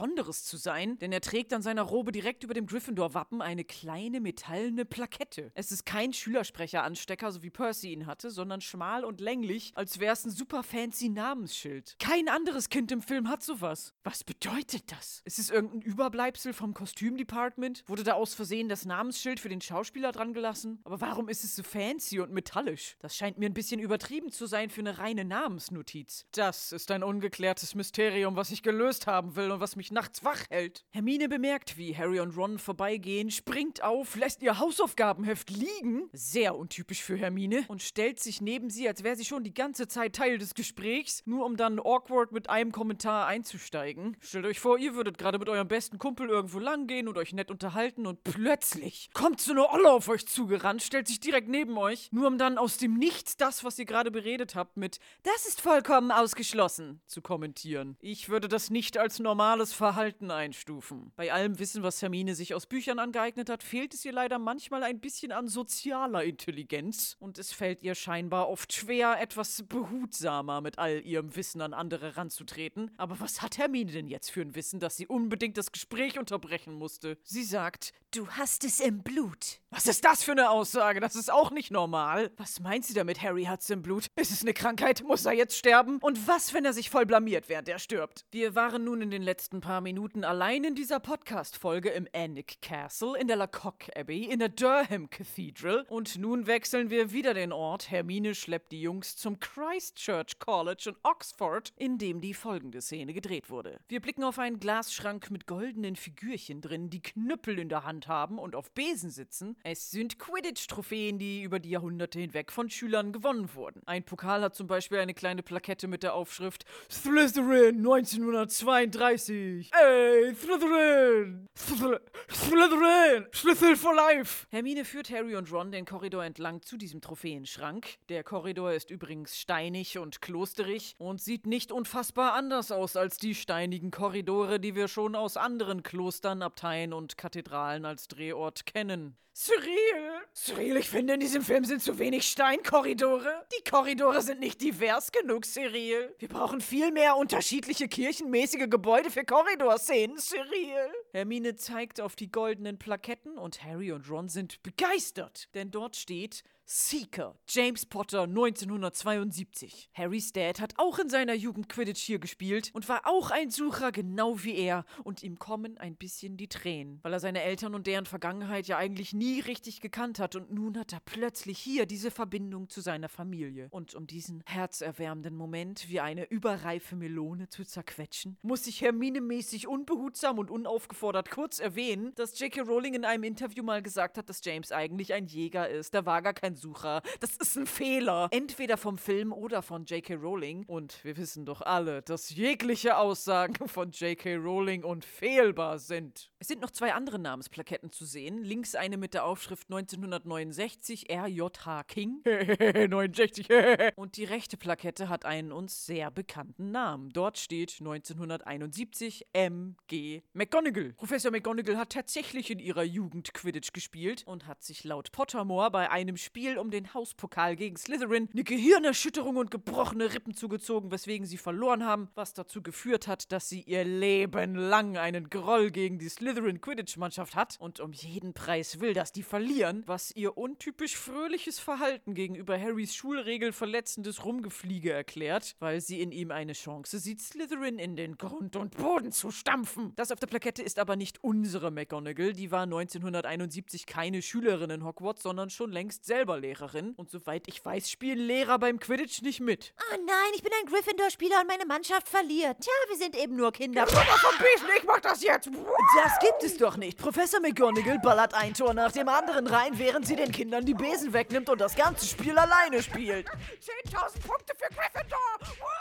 S1: zu sein, denn er trägt an seiner Robe direkt über dem Gryffindor-Wappen eine kleine metallene Plakette. Es ist kein Schülersprecher-Anstecker, so wie Percy ihn hatte, sondern schmal und länglich, als wäre es ein super fancy Namensschild. Kein anderes Kind im Film hat sowas. Was bedeutet das? Ist es irgendein Überbleibsel vom Kostümdepartment? Wurde da aus Versehen das Namensschild für den Schauspieler dran gelassen? Aber warum ist es so fancy und metallisch? Das scheint mir ein bisschen übertrieben zu sein für eine reine Namensnotiz. Das ist ein ungeklärtes Mysterium, was ich gelöst haben will und was mich nachts wach hält. Hermine bemerkt, wie Harry und Ron vorbeigehen, springt auf, lässt ihr Hausaufgabenheft liegen, sehr untypisch für Hermine, und stellt sich neben sie, als wäre sie schon die ganze Zeit Teil des Gesprächs, nur um dann awkward mit einem Kommentar einzusteigen. Stellt euch vor, ihr würdet gerade mit eurem besten Kumpel irgendwo langgehen und euch nett unterhalten und plötzlich kommt so eine Olle auf euch zugerannt, stellt sich direkt neben euch, nur um dann aus dem Nichts das, was ihr gerade beredet habt, mit Das ist vollkommen ausgeschlossen zu kommentieren. Ich würde das nicht als normales Verhalten einstufen. Bei allem Wissen, was Hermine sich aus Büchern angeeignet hat, fehlt es ihr leider manchmal ein bisschen an sozialer Intelligenz und es fällt ihr scheinbar oft schwer, etwas behutsamer mit all ihrem Wissen an andere ranzutreten. Aber was hat Hermine denn jetzt für ein Wissen, dass sie unbedingt das Gespräch unterbrechen musste? Sie sagt,
S2: Du hast es im Blut.
S1: was ist das für eine Aussage? Das ist auch nicht normal. Was meint sie damit, Harry hat's im Blut? Ist es eine Krankheit? Muss er jetzt sterben? Und was, wenn er sich voll blamiert, während er stirbt? Wir waren nun in den letzten paar Minuten allein in dieser Podcast-Folge im Annick Castle, in der Lacock Abbey, in der Durham Cathedral. Und nun wechseln wir wieder den Ort. Hermine schleppt die Jungs zum Christchurch College in Oxford, in dem die folgende Szene gedreht wurde. Wir blicken auf einen Glasschrank mit goldenen Figürchen drin, die Knüppel in der Hand haben und auf Besen sitzen. Es sind Quidditch-Trophäen, die über die Jahrhunderte hinweg von Schülern gewonnen wurden. Ein Pokal hat zum Beispiel eine kleine Plakette mit der Aufschrift Slytherin 1932. Ey, Slytherin! Slyth- Slytherin! Slytherin for life! Hermine führt Harry und Ron den Korridor entlang zu diesem Trophäenschrank. Der Korridor ist übrigens steinig und klosterig und sieht nicht unfassbar anders aus als die steinigen Korridore, die wir schon aus anderen Klostern, Abteien und Kathedralen als Drehort kennen. Cyril! Cyril, ich finde, in diesem Film sind zu wenig Steinkorridore. Die Korridore sind nicht divers genug, Cyril. Wir brauchen viel mehr unterschiedliche kirchenmäßige Gebäude für Korridorszenen, Cyril. Hermine zeigt auf die goldenen Plaketten und Harry und Ron sind begeistert, denn dort steht Seeker, James Potter 1972. Harrys Dad hat auch in seiner Jugend Quidditch hier gespielt und war auch ein Sucher, genau wie er. Und ihm kommen ein bisschen die Tränen, weil er seine Eltern und deren Vergangenheit ja eigentlich nie richtig gekannt hat. Und nun hat er plötzlich hier diese Verbindung zu seiner Familie. Und um diesen herzerwärmenden Moment wie eine überreife Melone zu zerquetschen, muss ich Hermine-mäßig unbehutsam und unaufgefordert kurz erwähnen, dass J.K. Rowling in einem Interview mal gesagt hat, dass James eigentlich ein Jäger ist. Da war gar kein Sucher. Das ist ein Fehler. Entweder vom Film oder von J.K. Rowling. Und wir wissen doch alle, dass jegliche Aussagen von J.K. Rowling unfehlbar sind. Es sind noch zwei andere Namensplaketten zu sehen. Links eine mit der Aufschrift 1969 R.J.H. King. 69. Und die rechte Plakette hat einen uns sehr bekannten Namen. Dort steht 1971 M.G. McGonagall. Professor McGonagall hat tatsächlich in ihrer Jugend Quidditch gespielt und hat sich laut Pottermore bei einem Spiel um den Hauspokal gegen Slytherin eine Gehirnerschütterung und gebrochene Rippen zugezogen, weswegen sie verloren haben, was dazu geführt hat, dass sie ihr Leben lang einen Groll gegen die Slytherin Quidditch-Mannschaft hat und um jeden Preis will, dass die verlieren, was ihr untypisch fröhliches Verhalten gegenüber Harrys Schulregel verletzendes Rumgefliege erklärt, weil sie in ihm eine Chance sieht, Slytherin in den Grund und Boden zu stampfen. Das auf der Plakette ist aber nicht unsere McGonagall, die war 1971 keine Schülerin in Hogwarts, sondern schon längst selber Lehrerin. Und soweit ich weiß, spielen Lehrer beim Quidditch nicht mit.
S2: Oh nein, ich bin ein Gryffindor-Spieler und meine Mannschaft verliert. Tja, wir sind eben nur Kinder.
S1: vom Besen, ich mach das jetzt! Das gibt es doch nicht. Professor McGonagall ballert ein Tor nach dem anderen rein, während sie den Kindern die Besen wegnimmt und das ganze Spiel alleine spielt. 10.000 Punkte für Gryffindor!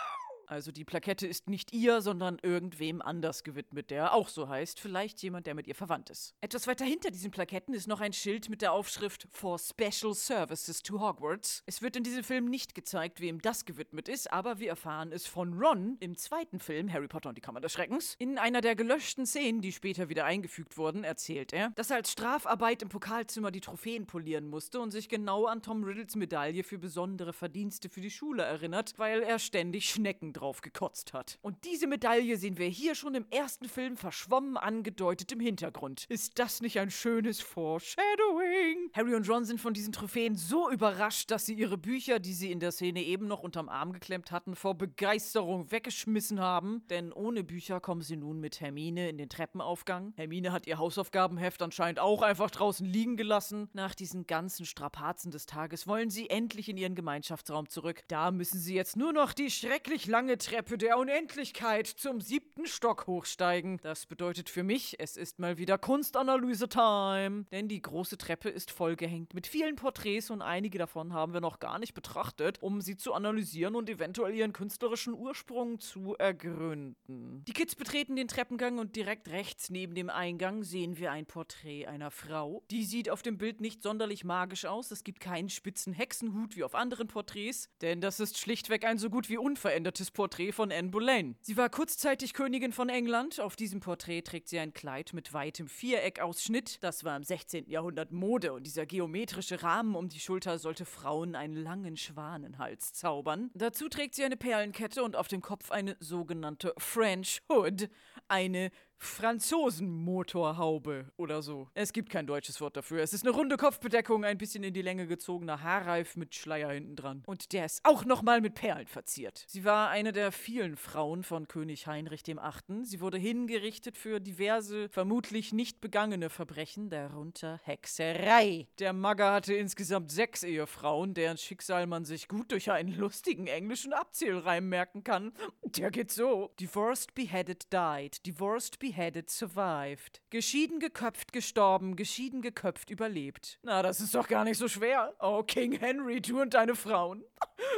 S1: Also die Plakette ist nicht ihr, sondern irgendwem anders gewidmet, der auch so heißt. Vielleicht jemand, der mit ihr verwandt ist. Etwas weiter hinter diesen Plaketten ist noch ein Schild mit der Aufschrift For Special Services to Hogwarts. Es wird in diesem Film nicht gezeigt, wem das gewidmet ist, aber wir erfahren es von Ron im zweiten Film Harry Potter und die Kammer des Schreckens. In einer der gelöschten Szenen, die später wieder eingefügt wurden, erzählt er, dass er als Strafarbeit im Pokalzimmer die Trophäen polieren musste und sich genau an Tom Riddles Medaille für besondere Verdienste für die Schule erinnert, weil er ständig Schnecken drauf gekotzt hat. Und diese Medaille sehen wir hier schon im ersten Film verschwommen angedeutet im Hintergrund. Ist das nicht ein schönes Foreshadowing? Harry und Ron sind von diesen Trophäen so überrascht, dass sie ihre Bücher, die sie in der Szene eben noch unterm Arm geklemmt hatten, vor Begeisterung weggeschmissen haben. Denn ohne Bücher kommen sie nun mit Hermine in den Treppenaufgang. Hermine hat ihr Hausaufgabenheft anscheinend auch einfach draußen liegen gelassen. Nach diesen ganzen Strapazen des Tages wollen sie endlich in ihren Gemeinschaftsraum zurück. Da müssen sie jetzt nur noch die schrecklich lange Treppe der Unendlichkeit zum siebten Stock hochsteigen. Das bedeutet für mich, es ist mal wieder Kunstanalyse-Time. Denn die große Treppe ist vollgehängt mit vielen Porträts und einige davon haben wir noch gar nicht betrachtet, um sie zu analysieren und eventuell ihren künstlerischen Ursprung zu ergründen. Die Kids betreten den Treppengang und direkt rechts neben dem Eingang sehen wir ein Porträt einer Frau. Die sieht auf dem Bild nicht sonderlich magisch aus. Es gibt keinen spitzen Hexenhut wie auf anderen Porträts, denn das ist schlichtweg ein so gut wie unverändertes Porträt von Anne Boleyn. Sie war kurzzeitig Königin von England. Auf diesem Porträt trägt sie ein Kleid mit weitem Viereckausschnitt. Das war im 16. Jahrhundert Mode und dieser geometrische Rahmen um die Schulter sollte Frauen einen langen Schwanenhals zaubern. Dazu trägt sie eine Perlenkette und auf dem Kopf eine sogenannte French Hood, eine Franzosenmotorhaube oder so. Es gibt kein deutsches Wort dafür. Es ist eine runde Kopfbedeckung, ein bisschen in die Länge gezogener Haarreif mit Schleier hinten dran. Und der ist auch nochmal mit Perlen verziert. Sie war eine der vielen Frauen von König Heinrich VIII. Sie wurde hingerichtet für diverse, vermutlich nicht begangene Verbrechen, darunter Hexerei. Der Magger hatte insgesamt sechs Ehefrauen, deren Schicksal man sich gut durch einen lustigen englischen Abzählreim merken kann. Der geht so. Divorced, beheaded, died. Divorced, beheaded, survived. Geschieden, geköpft, gestorben, geschieden, geköpft, überlebt. Na, das ist doch gar nicht so schwer. Oh, King Henry, du und deine Frauen.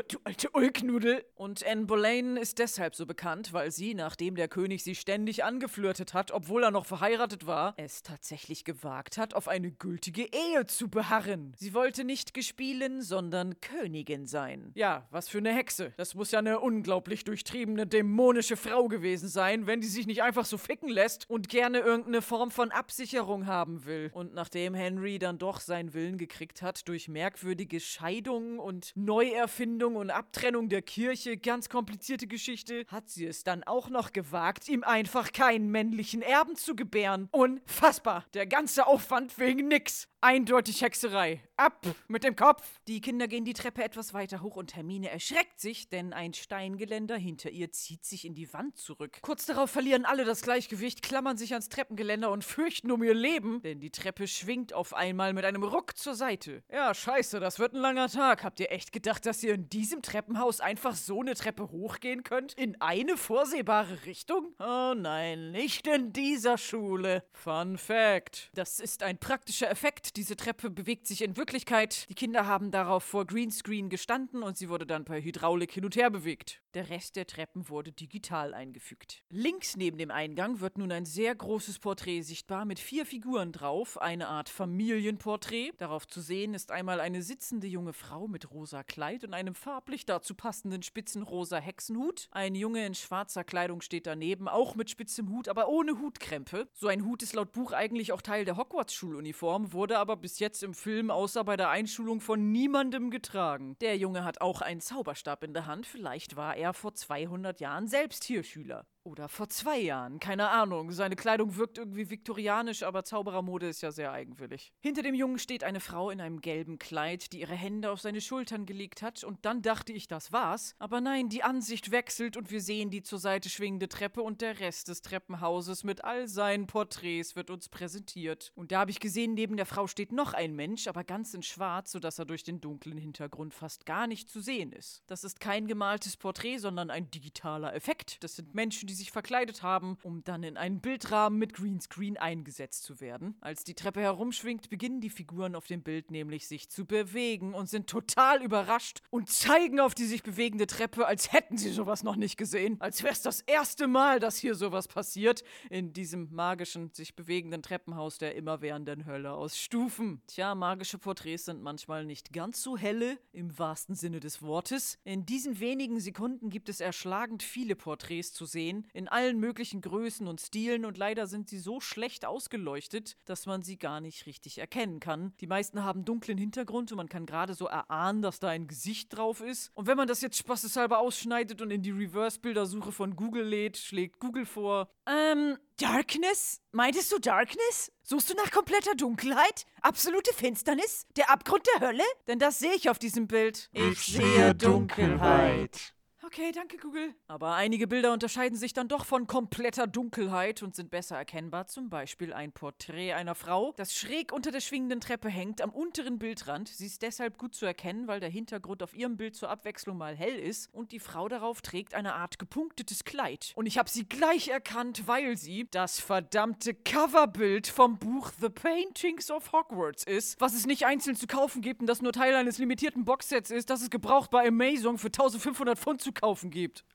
S1: Du alte Ulknudel. Und Anne Boleyn ist deshalb so bekannt, weil sie, nachdem der König sie ständig angeflirtet hat, obwohl er noch verheiratet war, es tatsächlich gewagt hat, auf eine gültige Ehe zu beharren. Sie wollte nicht gespielen, sondern Königin sein. Ja, was für eine Hexe. Das muss ja eine unglaublich durchtriebene, dämonische Frau gewesen sein, wenn die sich nicht einfach so ficken lässt und gerne irgendeine Form von Absicherung haben will. Und nachdem Henry dann doch seinen Willen gekriegt hat durch merkwürdige Scheidungen und Neuerfindung und Abtrennung der Kirche, ganz komplizierte Geschichte, hat sie es dann auch noch gewagt, ihm einfach keinen männlichen Erben zu gebären. Unfassbar. Der ganze Aufwand wegen nix. Eindeutig Hexerei. Ab mit dem Kopf! Die Kinder gehen die Treppe etwas weiter hoch und Hermine erschreckt sich, denn ein Steingeländer hinter ihr zieht sich in die Wand zurück. Kurz darauf verlieren alle das Gleichgewicht, klammern sich ans Treppengeländer und fürchten um ihr Leben, denn die Treppe schwingt auf einmal mit einem Ruck zur Seite. Ja, scheiße, das wird ein langer Tag. Habt ihr echt gedacht, dass ihr in diesem Treppenhaus einfach so eine Treppe hochgehen könnt? In eine vorsehbare Richtung? Oh nein, nicht in dieser Schule. Fun Fact. Das ist ein praktischer Effekt diese Treppe bewegt sich in Wirklichkeit. Die Kinder haben darauf vor Greenscreen gestanden und sie wurde dann per Hydraulik hin und her bewegt. Der Rest der Treppen wurde digital eingefügt. Links neben dem Eingang wird nun ein sehr großes Porträt sichtbar mit vier Figuren drauf, eine Art Familienporträt. Darauf zu sehen ist einmal eine sitzende junge Frau mit rosa Kleid und einem farblich dazu passenden spitzen rosa Hexenhut. Ein Junge in schwarzer Kleidung steht daneben, auch mit spitzem Hut, aber ohne Hutkrempe. So ein Hut ist laut Buch eigentlich auch Teil der Hogwarts-Schuluniform, wurde aber bis jetzt im Film außer bei der Einschulung von niemandem getragen. Der Junge hat auch einen Zauberstab in der Hand, vielleicht war er vor 200 Jahren selbst hier Schüler. Oder vor zwei Jahren, keine Ahnung. Seine Kleidung wirkt irgendwie viktorianisch, aber Zauberermode ist ja sehr eigenwillig. Hinter dem Jungen steht eine Frau in einem gelben Kleid, die ihre Hände auf seine Schultern gelegt hat, und dann dachte ich, das war's. Aber nein, die Ansicht wechselt und wir sehen die zur Seite schwingende Treppe und der Rest des Treppenhauses mit all seinen Porträts wird uns präsentiert. Und da habe ich gesehen, neben der Frau steht noch ein Mensch, aber ganz in schwarz, sodass er durch den dunklen Hintergrund fast gar nicht zu sehen ist. Das ist kein gemaltes Porträt, sondern ein digitaler Effekt. Das sind Menschen, die sich verkleidet haben, um dann in einen Bildrahmen mit Greenscreen eingesetzt zu werden. Als die Treppe herumschwingt, beginnen die Figuren auf dem Bild nämlich sich zu bewegen und sind total überrascht und zeigen auf die sich bewegende Treppe, als hätten sie sowas noch nicht gesehen. Als wäre es das erste Mal, dass hier sowas passiert in diesem magischen, sich bewegenden Treppenhaus der immerwährenden Hölle aus Stufen. Tja, magische Porträts sind manchmal nicht ganz so helle, im wahrsten Sinne des Wortes. In diesen wenigen Sekunden gibt es erschlagend viele Porträts zu sehen, in allen möglichen Größen und Stilen und leider sind sie so schlecht ausgeleuchtet, dass man sie gar nicht richtig erkennen kann. Die meisten haben dunklen Hintergrund und man kann gerade so erahnen, dass da ein Gesicht drauf ist. Und wenn man das jetzt spaßeshalber ausschneidet und in die Reverse-Bildersuche von Google lädt, schlägt Google vor, ähm, Darkness? Meintest du Darkness? Suchst du nach kompletter Dunkelheit? Absolute Finsternis? Der Abgrund der Hölle? Denn das sehe ich auf diesem Bild.
S3: Ich sehe Dunkelheit.
S1: Okay, danke Google. Aber einige Bilder unterscheiden sich dann doch von kompletter Dunkelheit und sind besser erkennbar. Zum Beispiel ein Porträt einer Frau, das schräg unter der schwingenden Treppe hängt, am unteren Bildrand. Sie ist deshalb gut zu erkennen, weil der Hintergrund auf ihrem Bild zur Abwechslung mal hell ist und die Frau darauf trägt eine Art gepunktetes Kleid. Und ich habe sie gleich erkannt, weil sie das verdammte Coverbild vom Buch The Paintings of Hogwarts ist, was es nicht einzeln zu kaufen gibt und das nur Teil eines limitierten Boxsets ist, das es gebraucht bei Amazon für 1500 Pfund zu kaufen gibt.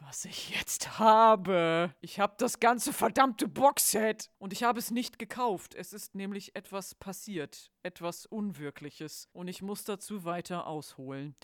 S1: Was ich jetzt habe. Ich habe das ganze verdammte Boxset. Und ich habe es nicht gekauft. Es ist nämlich etwas passiert. Etwas Unwirkliches. Und ich muss dazu weiter ausholen.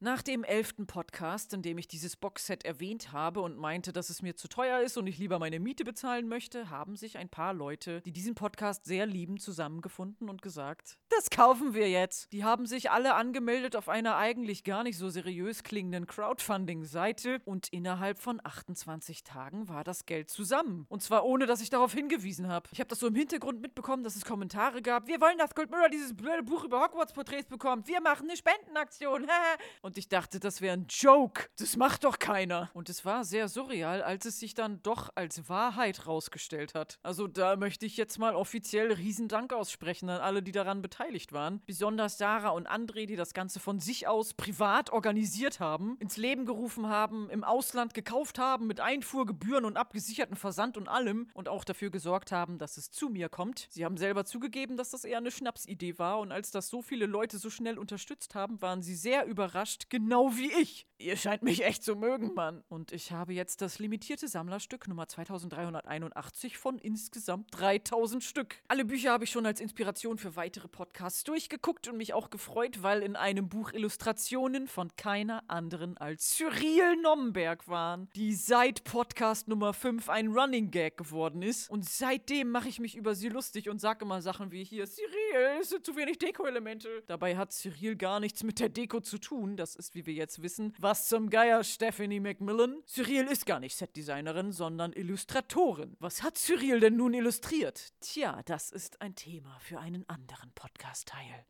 S1: Nach dem elften Podcast, in dem ich dieses Boxset erwähnt habe und meinte, dass es mir zu teuer ist und ich lieber meine Miete bezahlen möchte, haben sich ein paar Leute, die diesen Podcast sehr lieben, zusammengefunden und gesagt, das kaufen wir jetzt. Die haben sich alle angemeldet auf einer eigentlich gar nicht so seriös klingenden Crowdfunding-Seite und innerhalb von 28 Tagen war das Geld zusammen. Und zwar ohne, dass ich darauf hingewiesen habe. Ich habe das so im Hintergrund mitbekommen, dass es Kommentare gab. Wir wollen, dass Gold dieses blöde Buch über Hogwarts-Porträts bekommt. Wir machen eine Spendenaktion. und ich dachte, das wäre ein Joke. Das macht doch keiner. Und es war sehr surreal, als es sich dann doch als Wahrheit rausgestellt hat. Also da möchte ich jetzt mal offiziell Riesendank aussprechen an alle, die daran beteiligt waren. Besonders Sarah und André, die das Ganze von sich aus privat organisiert haben, ins Leben gerufen haben, im Ausland gekauft haben, mit Einfuhrgebühren und abgesicherten Versand und allem und auch dafür gesorgt haben, dass es zu mir kommt. Sie haben selber zugegeben, dass das das eher eine Schnapsidee war und als das so viele Leute so schnell unterstützt haben, waren sie sehr überrascht, genau wie ich. Ihr scheint mich echt zu mögen, Mann. Und ich habe jetzt das limitierte Sammlerstück Nummer 2381 von insgesamt 3000 Stück. Alle Bücher habe ich schon als Inspiration für weitere Podcasts durchgeguckt und mich auch gefreut, weil in einem Buch Illustrationen von keiner anderen als Cyril Nomberg waren, die seit Podcast Nummer 5 ein Running Gag geworden ist. Und seitdem mache ich mich über sie lustig und sage immer Sachen wie hier, Cyril, es sind zu wenig Deko-Elemente. Dabei hat Cyril gar nichts mit der Deko zu tun. Das ist, wie wir jetzt wissen, was zum Geier Stephanie McMillan? Cyril ist gar nicht Setdesignerin, sondern Illustratorin. Was hat Cyril denn nun illustriert? Tja, das ist ein Thema für einen anderen Podcast-Teil.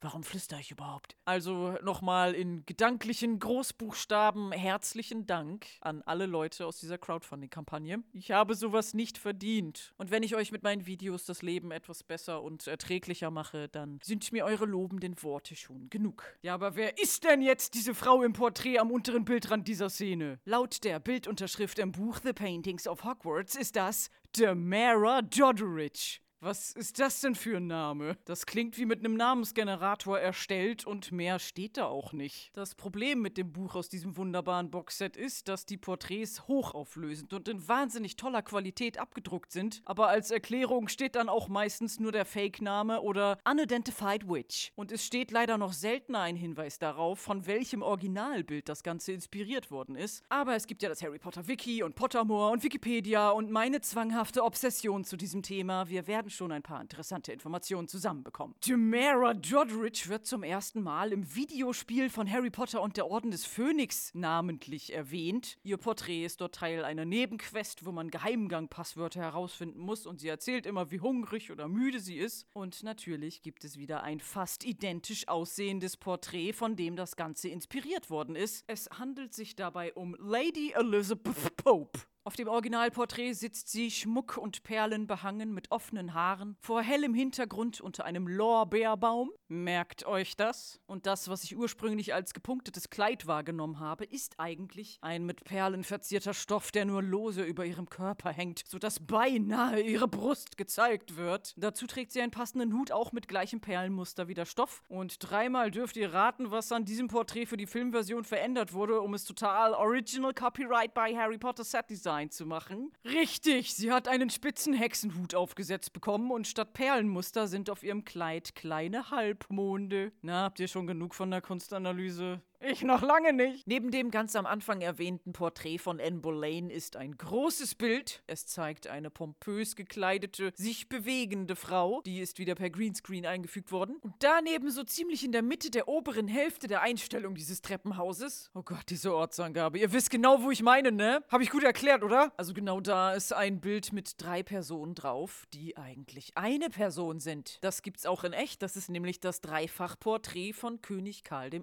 S1: Warum flüstere ich überhaupt? Also nochmal in gedanklichen Großbuchstaben herzlichen Dank an alle Leute aus dieser Crowdfunding-Kampagne. Ich habe sowas nicht verdient. Und wenn ich euch mit meinen Videos das Leben etwas besser und erträglicher mache, dann sind mir eure lobenden Worte schon genug. Ja, aber wer ist denn jetzt diese Frau im Porträt am unteren Bildrand dieser Szene? Laut der Bildunterschrift im Buch The Paintings of Hogwarts ist das Tamara Doddridge. Was ist das denn für ein Name? Das klingt wie mit einem Namensgenerator erstellt und mehr steht da auch nicht. Das Problem mit dem Buch aus diesem wunderbaren Boxset ist, dass die Porträts hochauflösend und in wahnsinnig toller Qualität abgedruckt sind, aber als Erklärung steht dann auch meistens nur der Fake-Name oder Unidentified Witch. Und es steht leider noch seltener ein Hinweis darauf, von welchem Originalbild das Ganze inspiriert worden ist. Aber es gibt ja das Harry Potter Wiki und Pottermore und Wikipedia und meine zwanghafte Obsession zu diesem Thema. Wir werden schon ein paar interessante Informationen zusammenbekommen. Tamara Doddridge wird zum ersten Mal im Videospiel von Harry Potter und der Orden des Phönix namentlich erwähnt. Ihr Porträt ist dort Teil einer Nebenquest, wo man Geheimgang-Passwörter herausfinden muss und sie erzählt immer, wie hungrig oder müde sie ist. Und natürlich gibt es wieder ein fast identisch aussehendes Porträt, von dem das Ganze inspiriert worden ist. Es handelt sich dabei um Lady Elizabeth Pope. Auf dem Originalporträt sitzt sie schmuck und Perlen behangen mit offenen Haaren, vor hellem Hintergrund unter einem Lorbeerbaum. Merkt euch das? Und das, was ich ursprünglich als gepunktetes Kleid wahrgenommen habe, ist eigentlich ein mit Perlen verzierter Stoff, der nur lose über ihrem Körper hängt, sodass beinahe ihre Brust gezeigt wird. Dazu trägt sie einen passenden Hut, auch mit gleichem Perlenmuster wie der Stoff. Und dreimal dürft ihr raten, was an diesem Porträt für die Filmversion verändert wurde, um es total Original Copyright by Harry Potter Set Design zu machen. Richtig, sie hat einen spitzen Hexenhut aufgesetzt bekommen und statt Perlenmuster sind auf ihrem Kleid kleine Halbmonde. Na, habt ihr schon genug von der Kunstanalyse? Ich noch lange nicht. Neben dem ganz am Anfang erwähnten Porträt von Anne Boleyn ist ein großes Bild. Es zeigt eine pompös gekleidete, sich bewegende Frau. Die ist wieder per Greenscreen eingefügt worden. Und daneben so ziemlich in der Mitte der oberen Hälfte der Einstellung dieses Treppenhauses. Oh Gott, diese Ortsangabe. Ihr wisst genau, wo ich meine, ne? Hab ich gut erklärt, oder? Also genau da ist ein Bild mit drei Personen drauf, die eigentlich eine Person sind. Das gibt's auch in echt. Das ist nämlich das Dreifachporträt von König Karl I.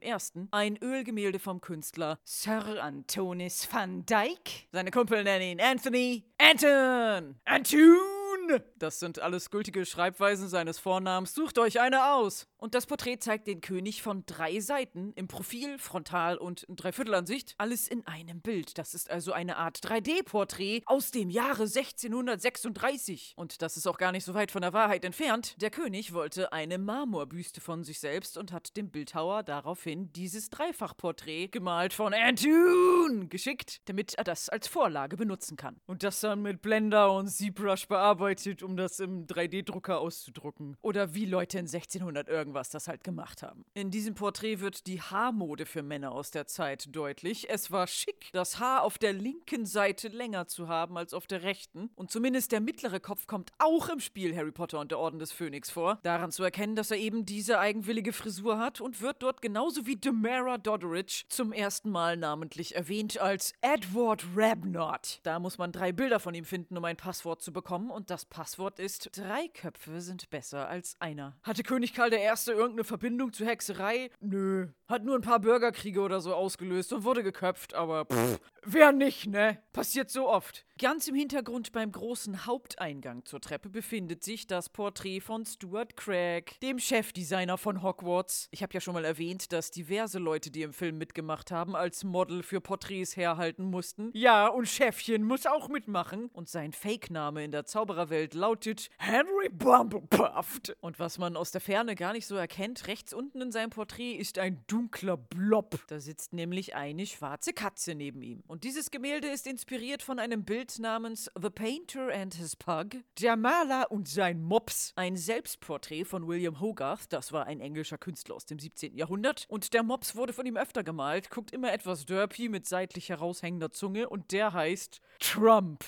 S1: Ein Ölgemälde vom Künstler Sir Antonis van Dyck. Seine Kumpel nennen ihn Anthony Anton. Anton! Das sind alles gültige Schreibweisen seines Vornamens. Sucht euch eine aus. Und das Porträt zeigt den König von drei Seiten, im Profil, Frontal und Dreiviertelansicht, alles in einem Bild. Das ist also eine Art 3D-Porträt aus dem Jahre 1636. Und das ist auch gar nicht so weit von der Wahrheit entfernt. Der König wollte eine Marmorbüste von sich selbst und hat dem Bildhauer daraufhin dieses Dreifachporträt gemalt von Antoon geschickt, damit er das als Vorlage benutzen kann. Und das dann mit Blender und ZBrush bearbeitet, um das im 3D-Drucker auszudrucken. Oder wie Leute in 1600 irgendwas das halt gemacht haben. In diesem Porträt wird die Haarmode für Männer aus der Zeit deutlich. Es war schick, das Haar auf der linken Seite länger zu haben als auf der rechten. Und zumindest der mittlere Kopf kommt auch im Spiel Harry Potter und der Orden des Phönix vor. Daran zu erkennen, dass er eben diese eigenwillige Frisur hat und wird dort genauso wie Demara Doddridge zum ersten Mal namentlich erwähnt als Edward Rabnot. Da muss man drei Bilder von ihm finden, um ein Passwort zu bekommen. Und das Passwort ist: Drei Köpfe sind besser als einer. Hatte König Karl I. irgendeine Verbindung zur Hexerei? Nö. Hat nur ein paar Bürgerkriege oder so ausgelöst und wurde geköpft, aber pff, wer nicht, ne? Passiert so oft. Ganz im Hintergrund beim großen Haupteingang zur Treppe befindet sich das Porträt von Stuart Craig, dem Chefdesigner von Hogwarts. Ich habe ja schon mal erwähnt, dass diverse Leute, die im Film mitgemacht haben, als Model für Porträts herhalten mussten. Ja, und Chefchen muss auch mitmachen. Und sein Fake-Name in der Zaubererwelt Welt lautet Henry Bumblepuffed. Und was man aus der Ferne gar nicht so erkennt, rechts unten in seinem Porträt ist ein dunkler Blob. Da sitzt nämlich eine schwarze Katze neben ihm. Und dieses Gemälde ist inspiriert von einem Bild namens The Painter and His Pug, der Maler und sein Mops. Ein Selbstporträt von William Hogarth, das war ein englischer Künstler aus dem 17. Jahrhundert. Und der Mops wurde von ihm öfter gemalt, guckt immer etwas derpy mit seitlich heraushängender Zunge und der heißt Trump.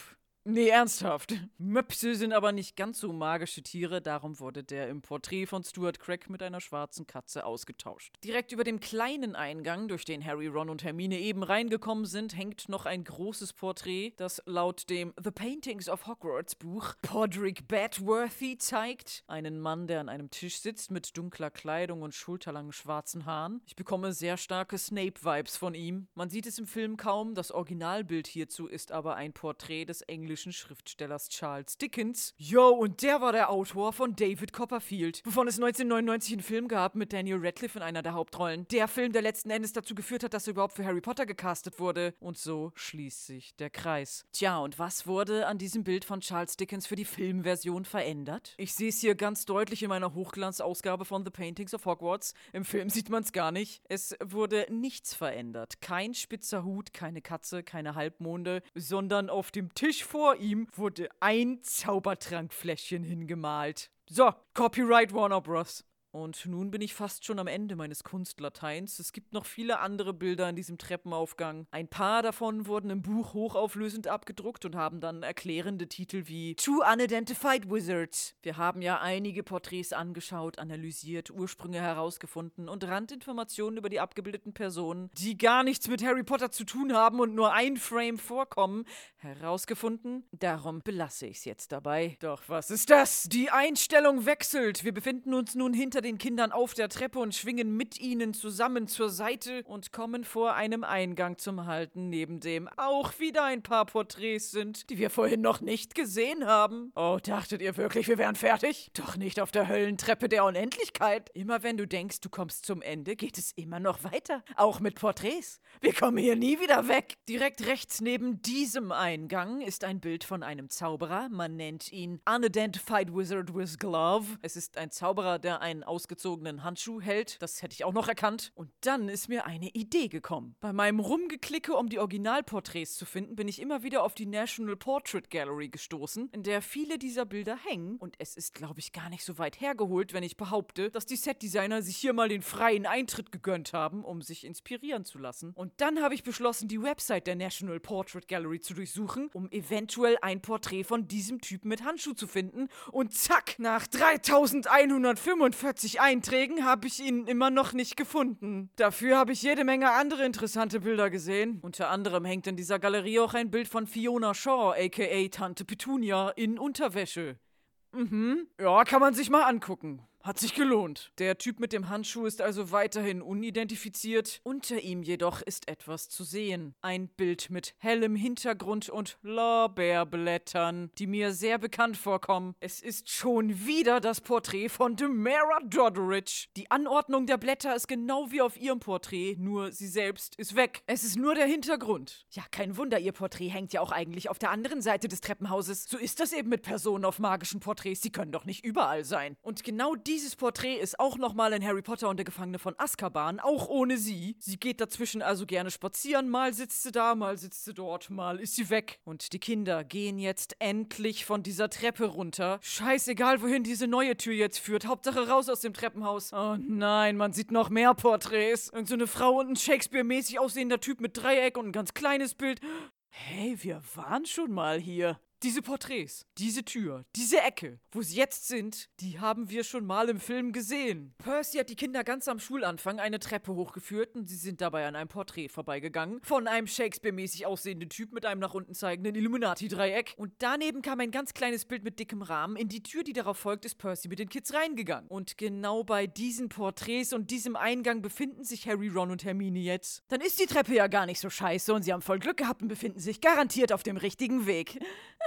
S1: Nee, ernsthaft. Möpse sind aber nicht ganz so magische Tiere, darum wurde der im Porträt von Stuart Craig mit einer schwarzen Katze ausgetauscht. Direkt über dem kleinen Eingang, durch den Harry, Ron und Hermine eben reingekommen sind, hängt noch ein großes Porträt, das laut dem The Paintings of Hogwarts Buch Podrick Badworthy zeigt. Einen Mann, der an einem Tisch sitzt mit dunkler Kleidung und schulterlangen schwarzen Haaren. Ich bekomme sehr starke Snape-Vibes von ihm. Man sieht es im Film kaum, das Originalbild hierzu ist aber ein Porträt des englischen Schriftstellers Charles Dickens. Yo, und der war der Autor von David Copperfield, wovon es 1999 einen Film gab mit Daniel Radcliffe in einer der Hauptrollen. Der Film, der letzten Endes dazu geführt hat, dass er überhaupt für Harry Potter gecastet wurde. Und so schließt sich der Kreis. Tja, und was wurde an diesem Bild von Charles Dickens für die Filmversion verändert? Ich sehe es hier ganz deutlich in meiner Hochglanzausgabe von The Paintings of Hogwarts. Im Film sieht man es gar nicht. Es wurde nichts verändert. Kein spitzer Hut, keine Katze, keine Halbmonde, sondern auf dem Tisch vor ihm wurde ein Zaubertrankfläschchen hingemalt. So, Copyright Warner Bros. Und nun bin ich fast schon am Ende meines Kunstlateins. Es gibt noch viele andere Bilder in diesem Treppenaufgang. Ein paar davon wurden im Buch hochauflösend abgedruckt und haben dann erklärende Titel wie Two Unidentified Wizards. Wir haben ja einige Porträts angeschaut, analysiert, Ursprünge herausgefunden und Randinformationen über die abgebildeten Personen, die gar nichts mit Harry Potter zu tun haben und nur ein Frame vorkommen, herausgefunden. Darum belasse ich es jetzt dabei. Doch was ist das? Die Einstellung wechselt. Wir befinden uns nun hinter den Kindern auf der Treppe und schwingen mit ihnen zusammen zur Seite und kommen vor einem Eingang zum Halten, neben dem auch wieder ein paar Porträts sind, die wir vorhin noch nicht gesehen haben. Oh, dachtet ihr wirklich, wir wären fertig? Doch nicht auf der Höllentreppe der Unendlichkeit. Immer wenn du denkst, du kommst zum Ende, geht es immer noch weiter. Auch mit Porträts. Wir kommen hier nie wieder weg. Direkt rechts neben diesem Eingang ist ein Bild von einem Zauberer. Man nennt ihn Unidentified Wizard with Glove. Es ist ein Zauberer, der einen ausgezogenen Handschuh hält. Das hätte ich auch noch erkannt. Und dann ist mir eine Idee gekommen. Bei meinem Rumgeklicke, um die Originalporträts zu finden, bin ich immer wieder auf die National Portrait Gallery gestoßen, in der viele dieser Bilder hängen. Und es ist, glaube ich, gar nicht so weit hergeholt, wenn ich behaupte, dass die Setdesigner sich hier mal den freien Eintritt gegönnt haben, um sich inspirieren zu lassen. Und dann habe ich beschlossen, die Website der National Portrait Gallery zu durchsuchen, um eventuell ein Porträt von diesem Typen mit Handschuh zu finden. Und zack, nach 3145 Einträgen habe ich ihn immer noch nicht gefunden. Dafür habe ich jede Menge andere interessante Bilder gesehen. Unter anderem hängt in dieser Galerie auch ein Bild von Fiona Shaw, aka Tante Petunia, in Unterwäsche. Mhm. Ja, kann man sich mal angucken. Hat sich gelohnt. Der Typ mit dem Handschuh ist also weiterhin unidentifiziert. Unter ihm jedoch ist etwas zu sehen. Ein Bild mit hellem Hintergrund und Lorbeerblättern, die mir sehr bekannt vorkommen. Es ist schon wieder das Porträt von Demara Doddridge. Die Anordnung der Blätter ist genau wie auf ihrem Porträt, nur sie selbst ist weg. Es ist nur der Hintergrund. Ja, kein Wunder, ihr Porträt hängt ja auch eigentlich auf der anderen Seite des Treppenhauses. So ist das eben mit Personen auf magischen Porträts. Sie können doch nicht überall sein. Und genau dieses Porträt ist auch nochmal in Harry Potter und der Gefangene von Azkaban, auch ohne sie. Sie geht dazwischen also gerne spazieren, mal sitzt sie da, mal sitzt sie dort, mal ist sie weg. Und die Kinder gehen jetzt endlich von dieser Treppe runter. Scheißegal, wohin diese neue Tür jetzt führt. Hauptsache raus aus dem Treppenhaus. Oh nein, man sieht noch mehr Porträts. Irgend so eine Frau und ein Shakespeare-mäßig aussehender Typ mit Dreieck und ein ganz kleines Bild. Hey, wir waren schon mal hier. Diese Porträts, diese Tür, diese Ecke, wo sie jetzt sind, die haben wir schon mal im Film gesehen. Percy hat die Kinder ganz am Schulanfang eine Treppe hochgeführt und sie sind dabei an einem Porträt vorbeigegangen. Von einem Shakespeare-mäßig aussehenden Typ mit einem nach unten zeigenden Illuminati-Dreieck. Und daneben kam ein ganz kleines Bild mit dickem Rahmen. In die Tür, die darauf folgt, ist Percy mit den Kids reingegangen. Und genau bei diesen Porträts und diesem Eingang befinden sich Harry, Ron und Hermine jetzt. Dann ist die Treppe ja gar nicht so scheiße und sie haben voll Glück gehabt und befinden sich garantiert auf dem richtigen Weg.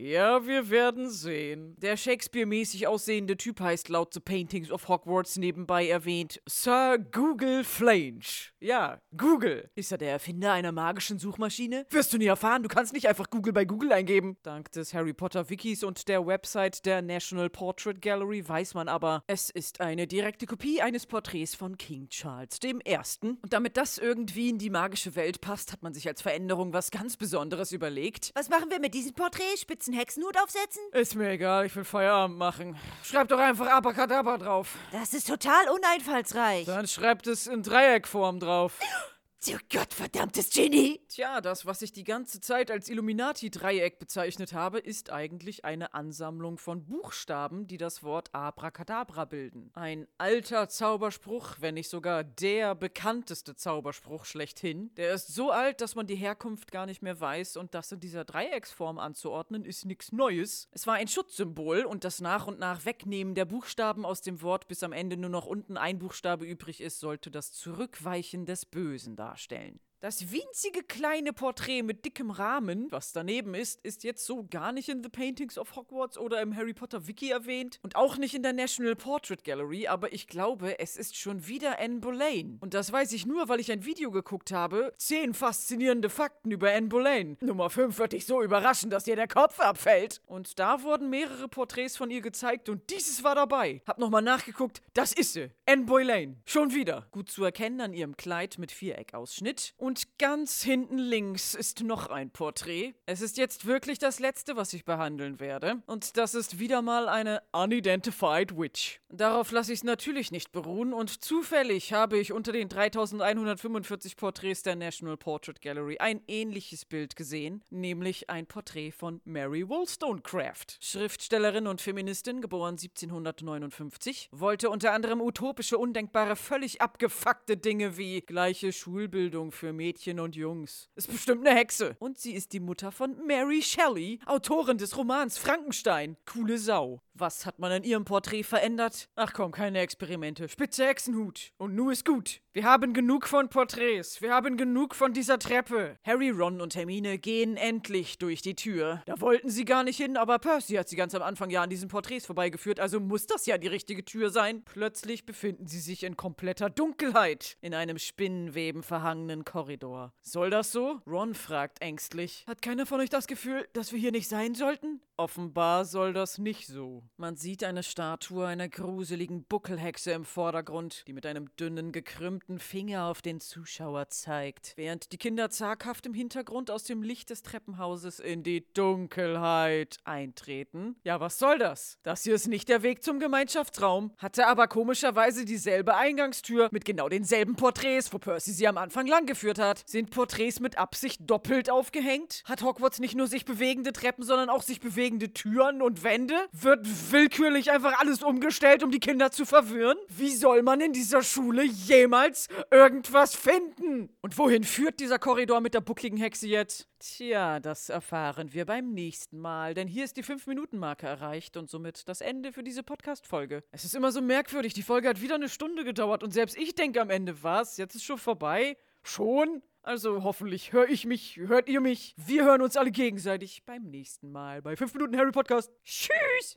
S1: Ja, wir werden sehen. Der Shakespeare-mäßig aussehende Typ heißt laut The Paintings of Hogwarts nebenbei erwähnt Sir Google Flange. Ja, Google. Ist er der Erfinder einer magischen Suchmaschine? Wirst du nie erfahren, du kannst nicht einfach Google bei Google eingeben. Dank des Harry Potter Wikis und der Website der National Portrait Gallery weiß man aber, es ist eine direkte Kopie eines Porträts von King Charles I. Und damit das irgendwie in die magische Welt passt, hat man sich als Veränderung was ganz Besonderes überlegt.
S2: Was machen wir mit diesem Porträt? Spitzen Hexenhut aufsetzen?
S1: Ist mir egal, ich will Feierabend machen. Schreib doch einfach Abracadabra drauf.
S2: Das ist total uneinfallsreich.
S1: Dann schreibt es in Dreieckform drauf.
S2: Du gottverdammtes Genie!
S1: Tja, das, was ich die ganze Zeit als Illuminati-Dreieck bezeichnet habe, ist eigentlich eine Ansammlung von Buchstaben, die das Wort Abracadabra bilden. Ein alter Zauberspruch, wenn nicht sogar der bekannteste Zauberspruch schlechthin. Der ist so alt, dass man die Herkunft gar nicht mehr weiß und das in dieser Dreiecksform anzuordnen, ist nichts Neues. Es war ein Schutzsymbol und das nach und nach Wegnehmen der Buchstaben aus dem Wort, bis am Ende nur noch unten ein Buchstabe übrig ist, sollte das Zurückweichen des Bösen darstellen darstellen. Das winzige kleine Porträt mit dickem Rahmen, was daneben ist, ist jetzt so gar nicht in The Paintings of Hogwarts oder im Harry Potter Wiki erwähnt und auch nicht in der National Portrait Gallery, aber ich glaube, es ist schon wieder Anne Boleyn. Und das weiß ich nur, weil ich ein Video geguckt habe. Zehn faszinierende Fakten über Anne Boleyn. Nummer 5 wird dich so überraschen, dass dir der Kopf abfällt. Und da wurden mehrere Porträts von ihr gezeigt und dieses war dabei. Hab nochmal nachgeguckt, das ist sie. Anne Boleyn. Schon wieder. Gut zu erkennen an ihrem Kleid mit Viereckausschnitt. Und und ganz hinten links ist noch ein Porträt. Es ist jetzt wirklich das letzte, was ich behandeln werde. Und das ist wieder mal eine Unidentified Witch. Darauf lasse ich es natürlich nicht beruhen und zufällig habe ich unter den 3145 Porträts der National Portrait Gallery ein ähnliches Bild gesehen, nämlich ein Porträt von Mary Wollstonecraft. Schriftstellerin und Feministin, geboren 1759, wollte unter anderem utopische, undenkbare, völlig abgefuckte Dinge wie gleiche Schulbildung für Mädchen und Jungs. Ist bestimmt eine Hexe. Und sie ist die Mutter von Mary Shelley, Autorin des Romans Frankenstein. Coole Sau. Was hat man an ihrem Porträt verändert? Ach komm, keine Experimente. Spitze Hexenhut. Und nu ist gut. Wir haben genug von Porträts. Wir haben genug von dieser Treppe. Harry, Ron und Hermine gehen endlich durch die Tür. Da wollten sie gar nicht hin, aber Percy hat sie ganz am Anfang ja an diesen Porträts vorbeigeführt, also muss das ja die richtige Tür sein. Plötzlich befinden sie sich in kompletter Dunkelheit. In einem Spinnenweben verhangenen Korridor. Soll das so? Ron fragt ängstlich. Hat keiner von euch das Gefühl, dass wir hier nicht sein sollten? Offenbar soll das nicht so. Man sieht eine Statue einer gruseligen Buckelhexe im Vordergrund, die mit einem dünnen, gekrümmten Finger auf den Zuschauer zeigt, während die Kinder zaghaft im Hintergrund aus dem Licht des Treppenhauses in die Dunkelheit eintreten. Ja, was soll das? Das hier ist nicht der Weg zum Gemeinschaftsraum, hatte aber komischerweise dieselbe Eingangstür mit genau denselben Porträts, wo Percy sie am Anfang langgeführt hat. Sind Porträts mit Absicht doppelt aufgehängt? Hat Hogwarts nicht nur sich bewegende Treppen, sondern auch sich bewegende grundlegende Türen und Wände? Wird willkürlich einfach alles umgestellt, um die Kinder zu verwirren? Wie soll man in dieser Schule jemals irgendwas finden? Und wohin führt dieser Korridor mit der buckligen Hexe jetzt? Tja, das erfahren wir beim nächsten Mal, denn hier ist die 5-Minuten-Marke erreicht und somit das Ende für diese Podcast-Folge. Es ist immer so merkwürdig, die Folge hat wieder eine Stunde gedauert und selbst ich denke am Ende, was? Jetzt ist schon vorbei? Schon? Also hoffentlich höre ich mich, hört ihr mich. Wir hören uns alle gegenseitig beim nächsten Mal bei 5 Minuten Harry Podcast. Tschüss!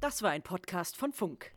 S1: Das war ein Podcast von Funk.